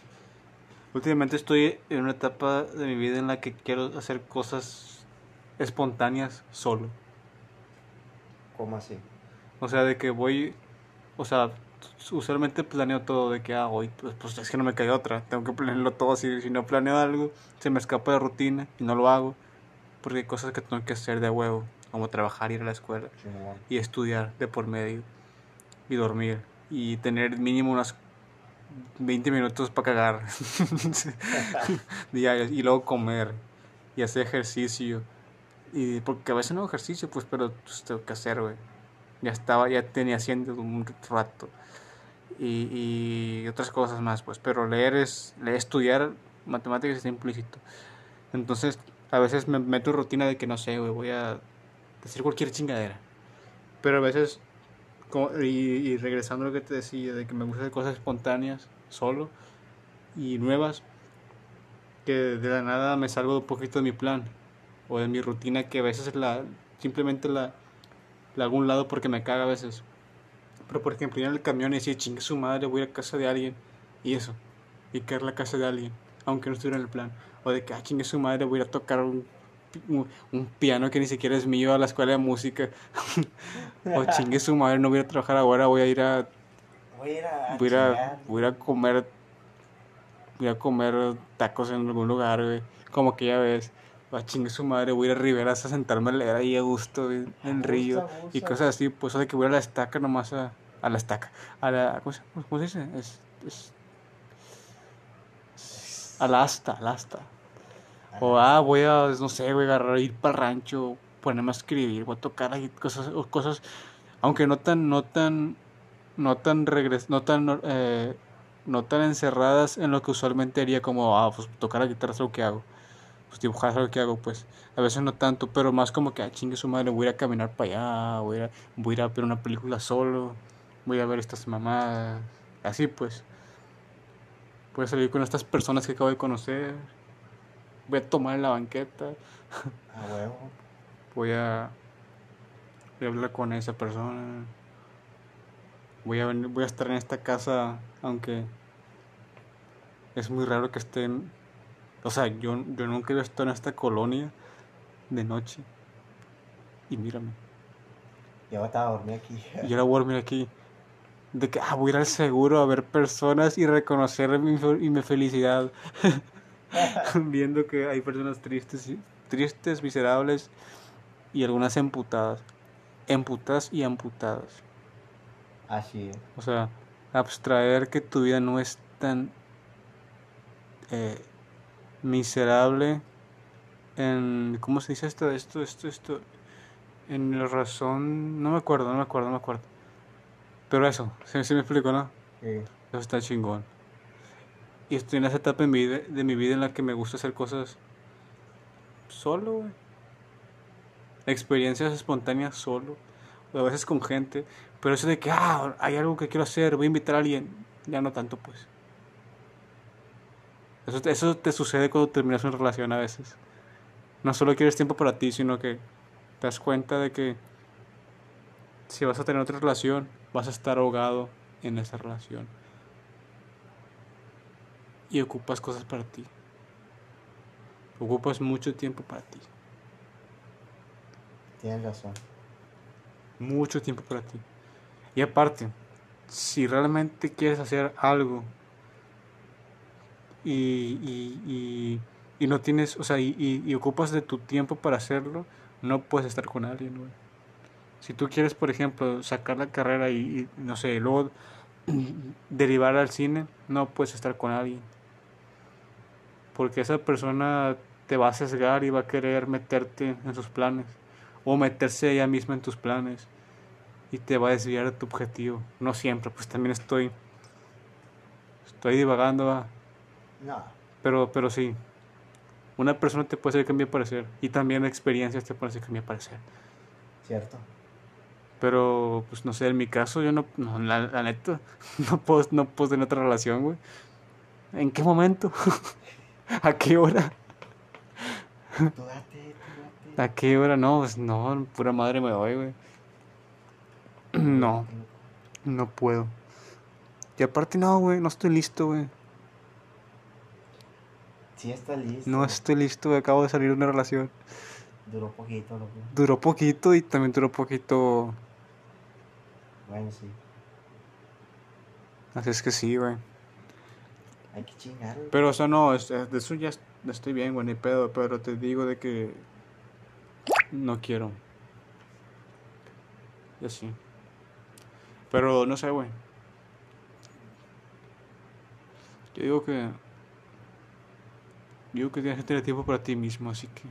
Últimamente estoy en una etapa de mi vida en la que quiero hacer cosas espontáneas solo. ¿cómo así? O sea, de que voy, o sea, usualmente planeo todo de que, ah, hoy, pues, pues es que no me cae otra, tengo que planearlo todo así, si no planeo algo, se me escapa de rutina y no lo hago, porque hay cosas que tengo que hacer de huevo, como trabajar, ir a la escuela y estudiar de por medio. y dormir. Y tener mínimo unas 20 minutos para cagar <laughs> diarios. Y luego comer y hacer ejercicio. Y porque a veces no hago ejercicio, pues, pero pues, tengo que hacer, güey. Ya estaba, ya tenía haciendo un rato. Y, otras cosas más, pues. Pero leer es, estudiar matemáticas está implícito. Entonces, a veces me meto en rutina de que no sé, güey, voy a decir cualquier chingadera. Pero a veces, y, regresando a lo que te decía, de que me gusta hacer cosas espontáneas, solo y nuevas, que de la nada me salgo un poquito de mi plan o de mi rutina, que a veces la simplemente la, la hago a un lado porque me caga a veces. Pero por ejemplo, ir en el camión y decir, chingue su madre, voy a ir a casa de alguien, y eso, y caer a la casa de alguien, aunque no estuviera en el plan. O de que, ah, chingue su madre, voy a ir a tocar un, un, un piano que ni siquiera es mío a la escuela de música. <laughs> o chingue su madre, no voy a trabajar ahora, voy a ir a, Voy a ir a, voy a, voy a comer, voy a comer tacos en algún lugar, güey. Como que ya ves. A chingue su madre, voy a ir a Riberas a sentarme a leer ahí a gusto, en el gusto, río. a gusto. Y cosas así, pues eso de que voy a la estaca nomás a, a la estaca. A la, ¿cómo se, cómo se dice? Es, es- a la asta, a la asta. O ah, voy a, no sé, voy a agarrar, ir para el rancho, ponerme a escribir, voy a tocar ahí cosas, cosas, aunque no tan, no tan, no tan regres, no tan, eh, no tan encerradas en lo que usualmente haría como, ah, pues tocar la guitarra es lo que hago, pues dibujar es lo que hago, pues, a veces no tanto, pero más como que, ah, chingue su madre, voy a ir a caminar para allá, voy a ir a, voy a, ir a ver una película solo, voy a ver estas mamadas, así pues. Voy a salir con estas personas que acabo de conocer. Voy a tomar en la banqueta. A huevo. Voy a, voy a hablar con esa persona. Voy a, venir- voy a estar en esta casa, aunque es muy raro que estén. O sea, yo, yo nunca he estado en esta colonia de noche. Y mírame. Ya voy a estar a dormir aquí. Y ahora voy a dormir aquí. De que ah, voy a ir al seguro a ver personas y reconocer mi, y mi felicidad. <laughs> Viendo que hay personas tristes, tristes, miserables y algunas emputadas. Emputadas y amputadas. Así es. O sea, abstraer que tu vida no es tan eh, miserable en... ¿Cómo se dice esto? Esto, esto, esto. En la razón... No me acuerdo, no me acuerdo, no me acuerdo. Pero eso, se, me explico, ¿no? Sí. Eso está chingón. Y estoy en esa etapa de mi vida, de mi vida en la que me gusta hacer cosas solo, güey. Experiencias espontáneas solo. O a veces con gente. Pero eso de que, ah, hay algo que quiero hacer, voy a invitar a alguien. Ya no tanto, pues. Eso, te- eso te sucede cuando terminas una relación a veces. No solo quieres tiempo para ti, sino que te das cuenta de que si vas a tener otra relación, vas a estar ahogado en esa relación. Y ocupas cosas para ti. Ocupas mucho tiempo para ti. Tienes razón. Mucho tiempo para ti. Y aparte, si realmente quieres hacer algo y, y, y, no tienes, o sea, y, ocupas de tu tiempo para hacerlo, no puedes estar con alguien, güey. Si tú quieres, por ejemplo, sacar la carrera y, no sé, luego <clears throat> derivar al cine, no puedes estar con alguien. Porque esa persona te va a sesgar y va a querer meterte en sus planes. O meterse ella misma en tus planes. Y te va a desviar de tu objetivo. No siempre, pues también estoy. Estoy divagando, va. No. Pero, pero sí. Una persona te puede hacer cambiar de parecer. Y también experiencias te pueden hacer cambiar de parecer. Cierto. Pero, pues no sé, en mi caso, yo no, no la, la neta, <laughs> no puedo, no puedo tener otra relación, güey. ¿En qué momento? <laughs> ¿A qué hora? Tú date, tú date. ¿A qué hora? No, pues no, pura madre me doy, güey. <clears throat> No, no puedo. Y aparte, no, güey, no estoy listo, güey. Sí está listo. No estoy listo, acabo de salir de una relación. Duró poquito, loco. Duró poquito y también duró poquito. Bueno, sí. Así es que sí, güey. Hay que chingar, güey. Pero, o sea, no, es- es- de eso ya es- estoy bien, güey, ni pedo. Pero te digo de que. No quiero. Y así. Pero no sé, güey. Yo digo que. Yo digo que tienes que tener tiempo para ti mismo, así que.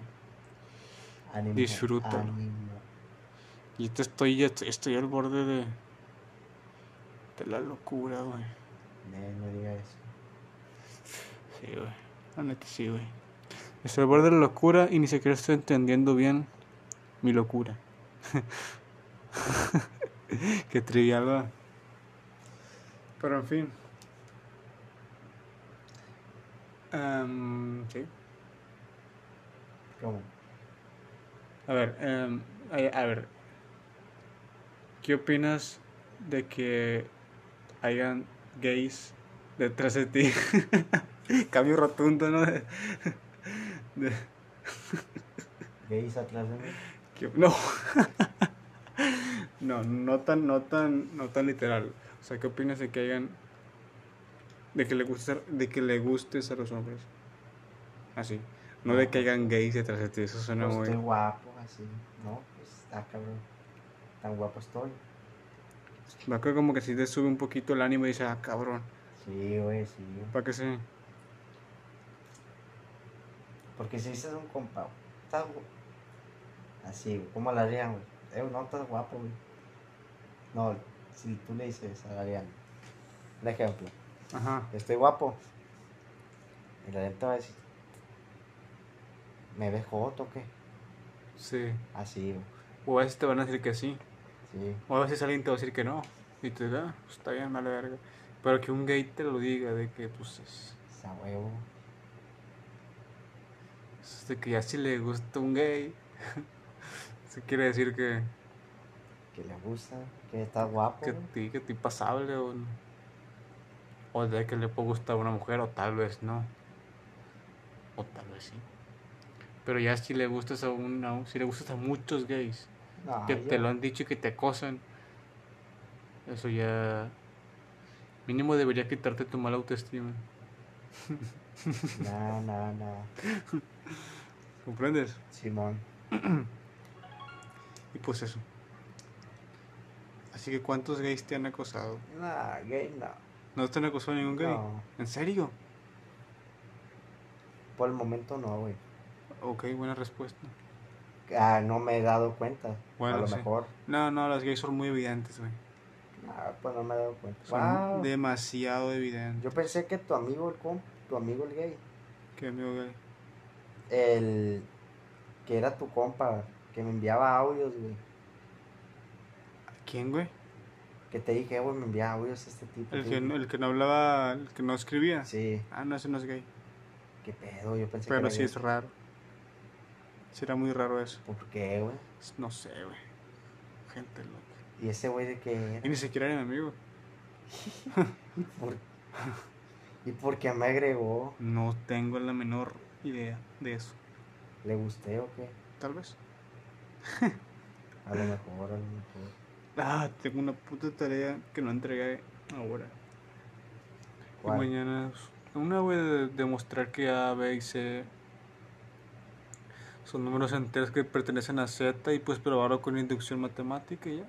Ánimo, Disfrútalo. ánimo. Y te estoy, ya estoy al borde de. de la locura, güey. Ne, no diga eso. Sí, güey. La neta sí, güey. Estoy al borde de la locura y ni siquiera estoy entendiendo bien mi locura. <laughs> Qué trivial, va. Pero en fin. Em, sí. ¿Cómo? A ver, em, a, a ver. ¿Qué opinas de que hayan gays detrás de ti? <laughs> Cambio rotundo, ¿no? De- de- <laughs> ¿Gays atrás de mí? no. <laughs> no, no tan, no tan, no tan literal. O sea, ¿qué opinas de que hayan, de que le guste, de que le guste ser los hombres? Así. No de que hayan gays detrás de ti. Eso suena Pues muy. estoy guapo, así. No, pues está cabrón. Tan guapo estoy. Va que como que si te sube un poquito el ánimo y dices, ah, cabrón. Sí, güey, sí. ¿Para qué se? Porque si dices un compa, estás así, güey, ¿cómo la harían, güey? Eh, no, estás guapo, güey. No, si tú le dices a Ariana, un ejemplo, Ajá. estoy guapo, y la gente va a decir, ¿me ves joto o qué? Sí. Así, O a veces te van a decir que sí. sí. O a veces alguien te va a decir que no. Y te da, pues está bien, vale verga. Pero que un gay te lo diga, de que pues es, Esa huevo. es de que ya si le gusta un gay. <laughs> Eso quiere decir que, Que le gusta, que está guapo, que, ti- que ti pasable o, o de que le puede gustar a una mujer o tal vez no. O tal vez sí. Pero ya si le gustas a una, si le gustas a muchos gays. No, que te lo han dicho y que te acosan, eso ya mínimo debería quitarte tu mala autoestima. No, <laughs> no, no. ¿Comprendes? Simón. Y pues eso. Así que ¿cuántos gays te han acosado? Nah, gay no. ¿No te han acosado ningún gay? No. ¿En serio? Por el momento no, güey. Ok, buena respuesta. Ah, no me he dado cuenta. Bueno, a lo sí. mejor. No, no, las gays son muy evidentes, güey. Ah, pues no me he dado cuenta. Son Wow. demasiado evidentes. Yo pensé que tu amigo el comp, tu amigo el gay, ¿Qué amigo gay? el que era tu compa, que me enviaba audios, güey. ¿Quién, güey? Que te dije, güey, me envía audios este tipo. El que, no- el que no hablaba, el que no escribía. Sí, Ah, no, ese no es gay. qué pedo, yo pensé que Pero sí gay. es raro. Sí era muy raro eso. ¿Por qué, güey? No sé, güey. Gente loca. Y ese güey de que Y era. ni siquiera era mi amigo. <laughs> ¿Por... ¿Y por qué me agregó? No tengo la menor idea de eso. ¿Le gusté o qué? Tal vez. A lo mejor, a lo mejor. Ah, tengo una puta tarea que no entregué ahora. Y ¿Cuál? mañana es una, güey, de demostrar que A, B y C son números enteros que pertenecen a Z y pues probarlo con inducción matemática y ya.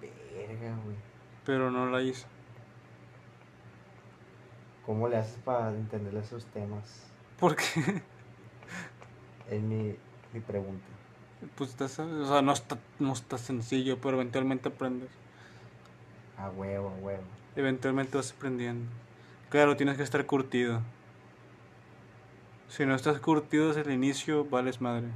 Verga, güey. Pero no la hice. ¿Cómo le haces para entender esos temas? Porque, <laughs> Es mi, mi pregunta. Pues, estás- o sea, no está, no está sencillo, pero eventualmente aprendes. A huevo, a huevo. Eventualmente vas aprendiendo. Claro, tienes que estar curtido. Si no estás curtido desde el inicio, vales madre.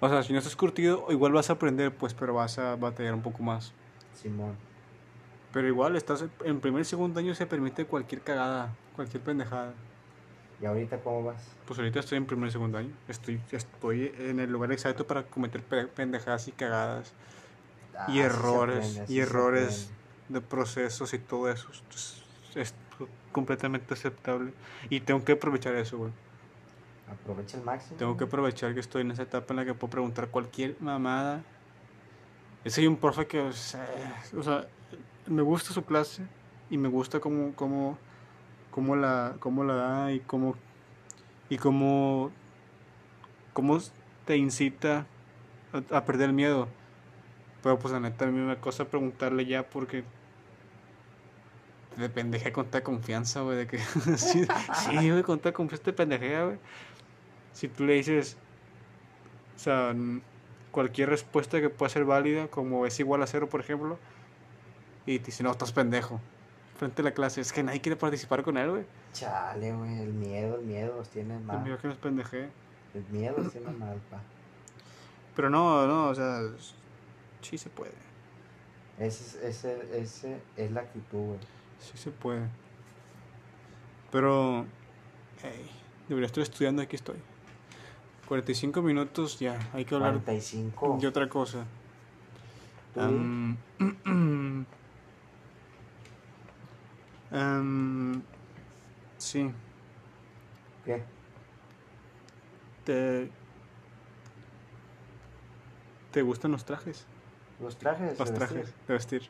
O sea, si no estás curtido, igual vas a aprender, pues, pero vas a batallar un poco más. Simón. Pero igual, estás en primer y segundo año se permite cualquier cagada, cualquier pendejada. ¿Y ahorita cómo vas? Pues ahorita estoy en primer y segundo año. Estoy, estoy en el lugar exacto para cometer pe- pendejadas y cagadas. Ah, y errores, aprende, y errores de procesos y todo eso. Es, es completamente aceptable. Y tengo que aprovechar eso, güey. Aprovecha el máximo. Tengo que aprovechar que estoy en esa etapa en la que puedo preguntar cualquier mamada. Ese hay un profe que, o sea, o sea, me gusta su clase y me gusta cómo, cómo, cómo, la, cómo la da y cómo, y cómo, cómo te incita a, perder el miedo. Pero pues la neta a mí me cosa preguntarle ya porque de pendeja con tanta confianza, güey, de que <laughs> sí, sí, güey, con tanta confianza te pendejea, güey. Si tú le dices, o sea, cualquier respuesta que pueda ser válida, como es igual a cero, por ejemplo, y te dice, no, estás pendejo, frente a la clase, es que nadie quiere participar con él, güey. Chale, güey, el miedo, el miedo los tiene El mal. mío que nos pendejé. El miedo los tiene mal, pa. Pero no, no, o sea, sí se puede, Ese, es- ese, ese es la actitud, güey. sí se puede. Pero, hey, debería estar estudiando, aquí estoy. 45 minutos, ya, hay que hablar 45. de otra cosa. Tú, <clears throat> Am, sí, ¿Qué? te, ¿te gustan los trajes? Los trajes. Los de trajes vestir? de vestir,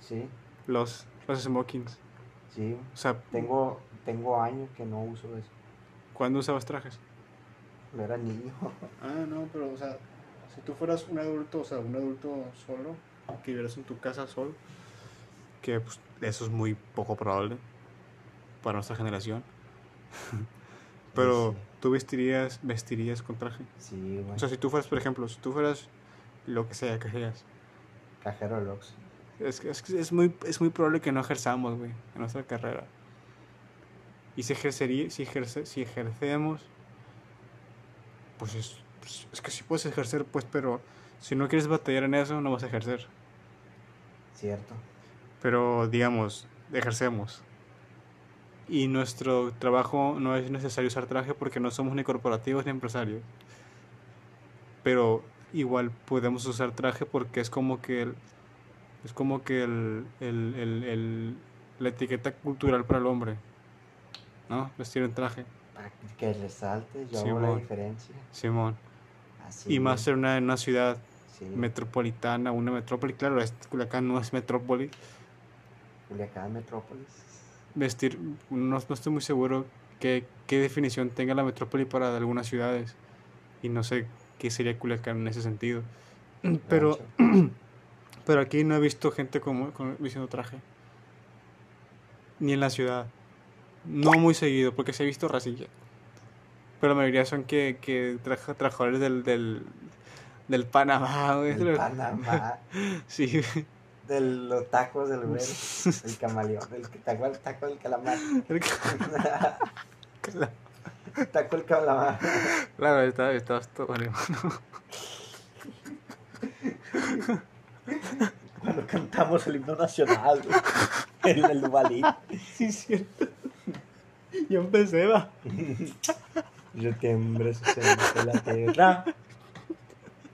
Sí, los, los smokings. sí. O sea, Tengo, tengo años que no uso eso. ¿cuándo usabas trajes? Cuando era niño. <laughs> Ah, no, pero, o sea, si tú fueras un adulto, o sea, un adulto solo, que vivieras en tu casa solo, que pues eso es muy poco probable para nuestra generación. <laughs> pero Sí. tú vestirías, vestirías con traje. Sí, güey. O sea, si tú fueras, por ejemplo, si tú fueras lo que sea que seas, Cajero Lux. es, es, muy, es muy probable que no ejerzamos, güey, en nuestra carrera. Y si ejercería, si, ejerce, si ejercemos, pues es, pues es que sí puedes ejercer, pues, pero si no quieres batallar en eso, no vas a ejercer. Cierto. Pero, digamos, ejercemos. Y nuestro trabajo no es necesario usar traje porque no somos ni corporativos ni empresarios. Pero igual podemos usar traje porque es como que el- es como que el, el- el- el- la etiqueta cultural para el hombre. ¿No? Vestir en traje. Para que resalte, yo Sí, hago la diferencia. Simón. Así. y más en una, una ciudad Sí. metropolitana, una metrópoli. Claro, Culiacán no es metrópoli. Culiacán, Metrópolis. vestir, no, no estoy muy seguro qué, qué definición tenga la metrópoli para algunas ciudades. Y no sé qué sería Culiacán en ese sentido. Pero, Rancho. <clears throat> pero aquí no he visto gente como, con, vistiendo traje. Ni en la ciudad. No muy seguido, porque se ha visto racilla. Pero la mayoría son que, que traja- trabajadores del, del, del Panamá. Del Panamá. <laughs> Sí, De los tacos del güey. <laughs> El camaleón. El taco, el taco del calamar. <laughs> taco del calamar. claro, está, está, está bueno. Cuando cantamos el himno nacional. güey, En el Duvalí. Sí, cierto. Yo empecé, va. Yo tiembro se la tierra.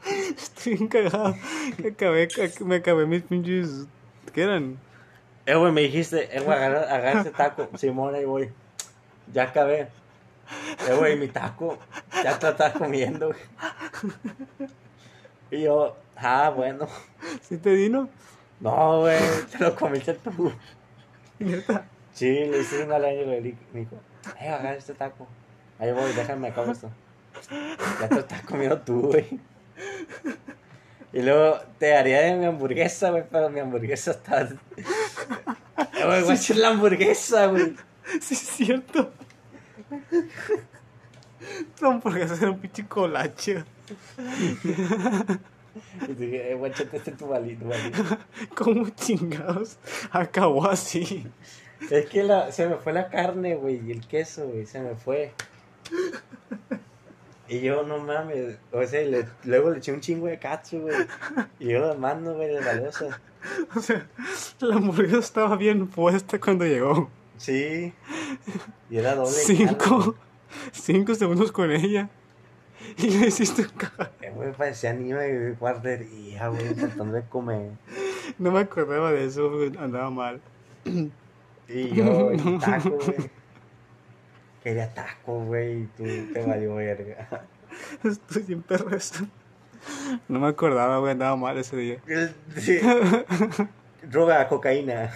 Estoy bien cagado. Que acabé, me acabé mis pinches. ¿Qué eran? Eh, güey, me dijiste, eh, güey, agarra, agarra ese taco. Simón, ahí voy. Ya acabé. Eh, güey, mi taco. Ya te lo estás comiendo, güey. Y yo, ah, bueno. ¿Sí te dino? No, güey, te lo comiste tú. Neta. Sí, le hice un al año y le dijo, eh, agarra este taco. Ahí voy, déjame acabo esto. Ya te lo estás comiendo tú, güey. <laughs> Y luego te haría de mi hamburguesa, güey, pero mi hamburguesa está. <laughs> Güey, voy a echar la hamburguesa, güey. Sí, es cierto. No, porque hacer un pinche colache. Y dije, eh, güey, échate este tu balito, <laughs> Como chingados. Acabó así. Es que la, se me fue la carne, güey, y el queso, güey, se me fue. Y yo, no mames, o sea, le- luego le eché un chingo de katsu, güey. Y yo lo mando, güey, de valiosa. <laughs> O sea, la hamburguesa estaba bien puesta cuando llegó. Sí. Y era doble. Cinco. Cinco segundos con ella. Y le hiciste un caga- Eh, güey, parecía niño de guardería, güey, tratando de comer. No me acordaba de eso, güey, andaba mal. Y yo, y <laughs> taco, güey. Quería taco, güey, y tú te <laughs> valió verga. <laughs> Estoy bien perro eso. No me acordaba, güey, andaba mal ese día. Sí. <laughs> Droga, cocaína.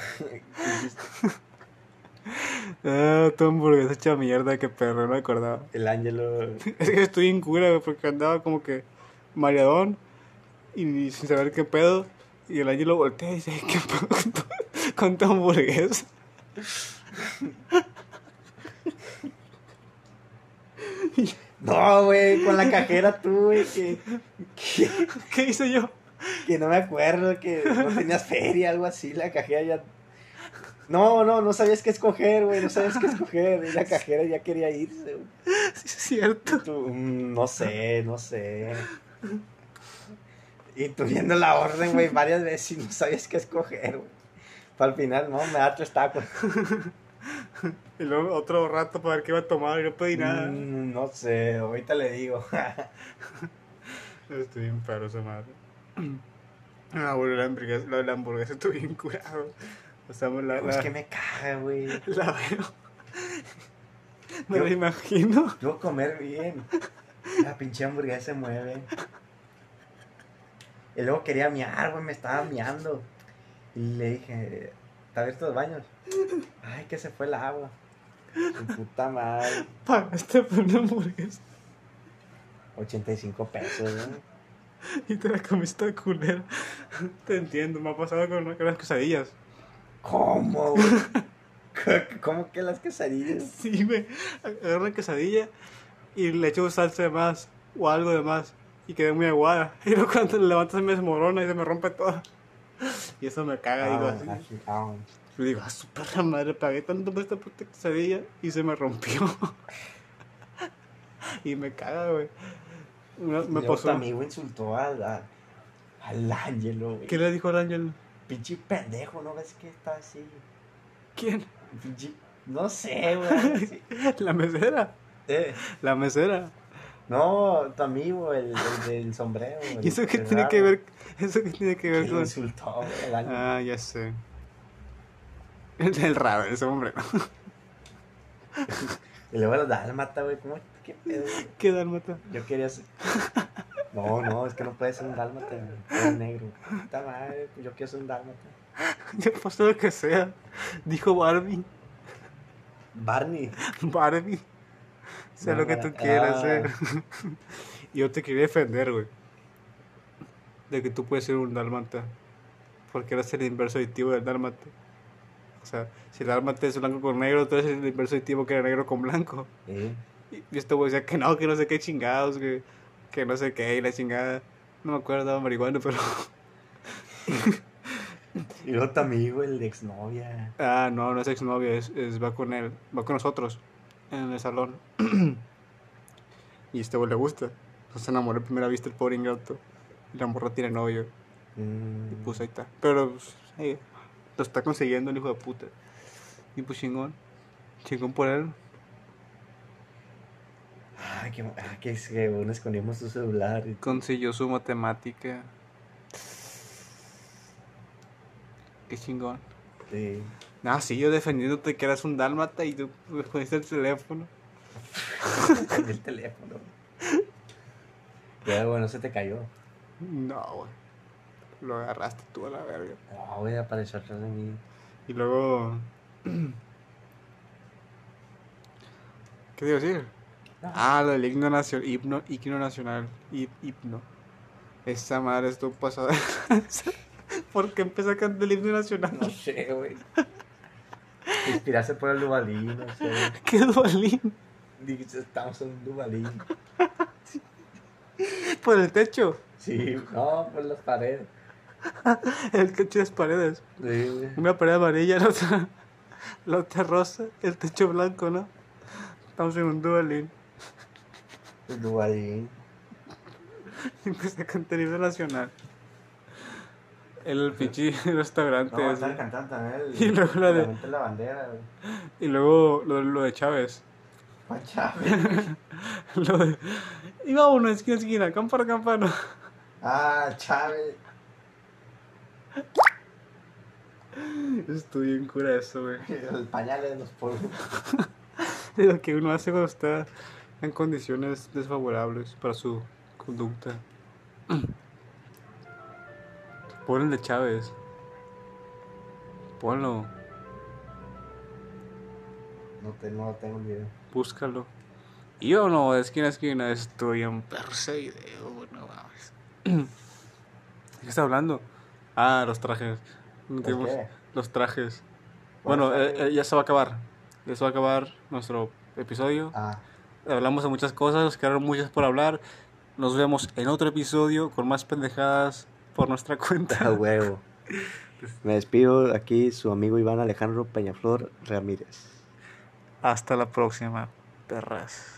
Ah, tu hamburguesa hecha mierda, qué perro, no me acordaba. El ángelo. Es que estoy en cura, güey, porque andaba como que mareadón y sin saber qué pedo. Y el ángel lo voltea y dice, ¿qué pedo con tu, con tu hamburguesa? <laughs> No, güey, con la cajera tú, güey, que, que, ¿Qué hice yo? que no me acuerdo, que no tenías feria, algo así, la cajera ya... No, no, no sabías qué escoger, güey, no sabías qué escoger, y la cajera ya quería irse, güey. Sí, es cierto. Tú, mm, no sé, no sé. Y tú viendo la orden, güey, varias veces y no sabías qué escoger, güey. Para el final, no, me da tres tacos. <laughs> Y luego otro rato para ver qué iba a tomar y no pedí nada. Mm, no sé, ahorita le digo. <laughs> Estoy bien perro esa madre. <clears throat> Ah, bueno, la hamburguesa, la, la hamburguesa estoy bien curado. O sea, la, la, que me caga, güey. <laughs> la veo. Me Yo- la imagino. Yo comer bien. La pinche hamburguesa se mueve. Y luego quería miar, güey, me estaba miando. Y le dije, ¿está abierto los baños? Ay, que se fue el agua. Su puta madre. <laughs> Pagaste por una hamburguesa 85 pesos, güey. <laughs> y te la comiste de culera. <laughs> Te entiendo, me ha pasado con, con las quesadillas. ¿Cómo, güey? ¿Cómo- ¿Cómo que las quesadillas? Sí, güey. Agarro una quesadilla y le echo salsa de más o algo de más y quedé muy aguada. Y luego cuando la levantas me desmorona y se me rompe todo. Y eso me caga, digo Ah, así. Ah, Yo digo, a su perra madre, pagué tanto por esta puta quesadilla y se me rompió. <laughs> y me caga, güey. Me pasó. amigo insultó al, a- al Ángelo, güey. ¿Qué le dijo al ángel? Pinche pendejo, ¿no ves que está así? ¿Quién? Pinche... No sé, güey. <laughs> La mesera. Eh, La mesera. No, tu amigo, el, el del sombrero. <laughs> ¿Y eso qué tiene que ver? ¿Eso qué tiene que ver con.? insultó, güey, el Ángelo. Ah, ya sé. <laughs> El rabo, ese hombre. <laughs> Y luego los dálmata, güey. ¿Cómo? ¿Qué pedo? ¿Qué dálmata? Yo quería ser... <laughs> No, no, es que no puede ser un dálmata, güey. Es negro. Puta madre, pues yo quiero ser un dálmata. Ya pasó lo que sea. Dijo Barbie. Barney. Barbie. Sé lo que tú quieras, Ah. eh. Yo te quería defender, güey. De que tú puedes ser un dálmata. Porque eres el inverso aditivo del dálmata. O sea, si el dálmata es blanco con negro, tú eres el inverso aditivo que era negro con blanco. Eh, Y este güey decía que no, que no sé qué chingados, que, que no sé qué, y la chingada. No me acuerdo, estaba marihuana, pero. <laughs> Y luego tu amigo, el de exnovia. Ah, no, no es exnovia, es, es, va con él, va con nosotros en el salón. <clears throat> y este güey le gusta. Se enamoró a primera vista el pobre ingrato. Y la morra tiene novio. Y Mm, pues ahí está. Pero pues, eh, lo está consiguiendo el hijo de puta. Y pues chingón. Chingón por él. Ay, qué, que es que bueno, escondimos tu celular. y- Consiguió su matemática. Qué chingón. Sí. Ah, sí, yo defendiéndote que eras un dálmata y tú <laughs> me poniste el teléfono. <laughs> El teléfono. Ya, bueno, se te cayó. No, güey. Lo agarraste tú a la verga. No, güey, apareció atrás de mí. Y luego. ¿Qué a decir? Ah, lo del himno nacional. Himno, himno nacional. Hi- Himno. Esa madre estuvo pasada. <laughs> ¿Por qué empezó a cantar el himno nacional? No sé, güey. Inspirarse por el Dubalín, no sé. <laughs> ¿Qué dualín? Dijiste, estamos en un Dubalín. <laughs> Por el techo. Sí, no, por las paredes. <laughs> El techo y las paredes. Sí. Una pared amarilla, <laughs> la otra, la otra rosa, el techo blanco, ¿no? Estamos en un dualín. Y empecé himno nacional. El pinche <laughs> restaurante. No, ese. el, Y luego la de- la bandera. Y luego lo, lo de Chávez. Juan Chávez. Lo de. Iba uno esquina esquina, campana a campana. Ah, Chávez. Estoy bien cura eso, güey. El pañal de los polvos. De <laughs> lo que uno hace cuando está en condiciones desfavorables para su conducta. <clears throat> Pon el de Chávez. Ponlo, No, te, no tengo el video. búscalo. Y yo no, de esquina a esquina, estoy en perro ese video, no mames. <clears throat> ¿De qué está hablando? Ah, los trajes. ¿Los tenemos- qué? Los trajes. Bueno, eh, eh, ya se va a acabar. Ya se va a acabar nuestro episodio. Ah, Hablamos de muchas cosas, nos quedaron muchas por hablar. Nos vemos en otro episodio con más pendejadas por nuestra <laughs> a cuenta. huevo. Me despido aquí su amigo Iván Alejandro Peñaflor Ramírez. Hasta la próxima, perras.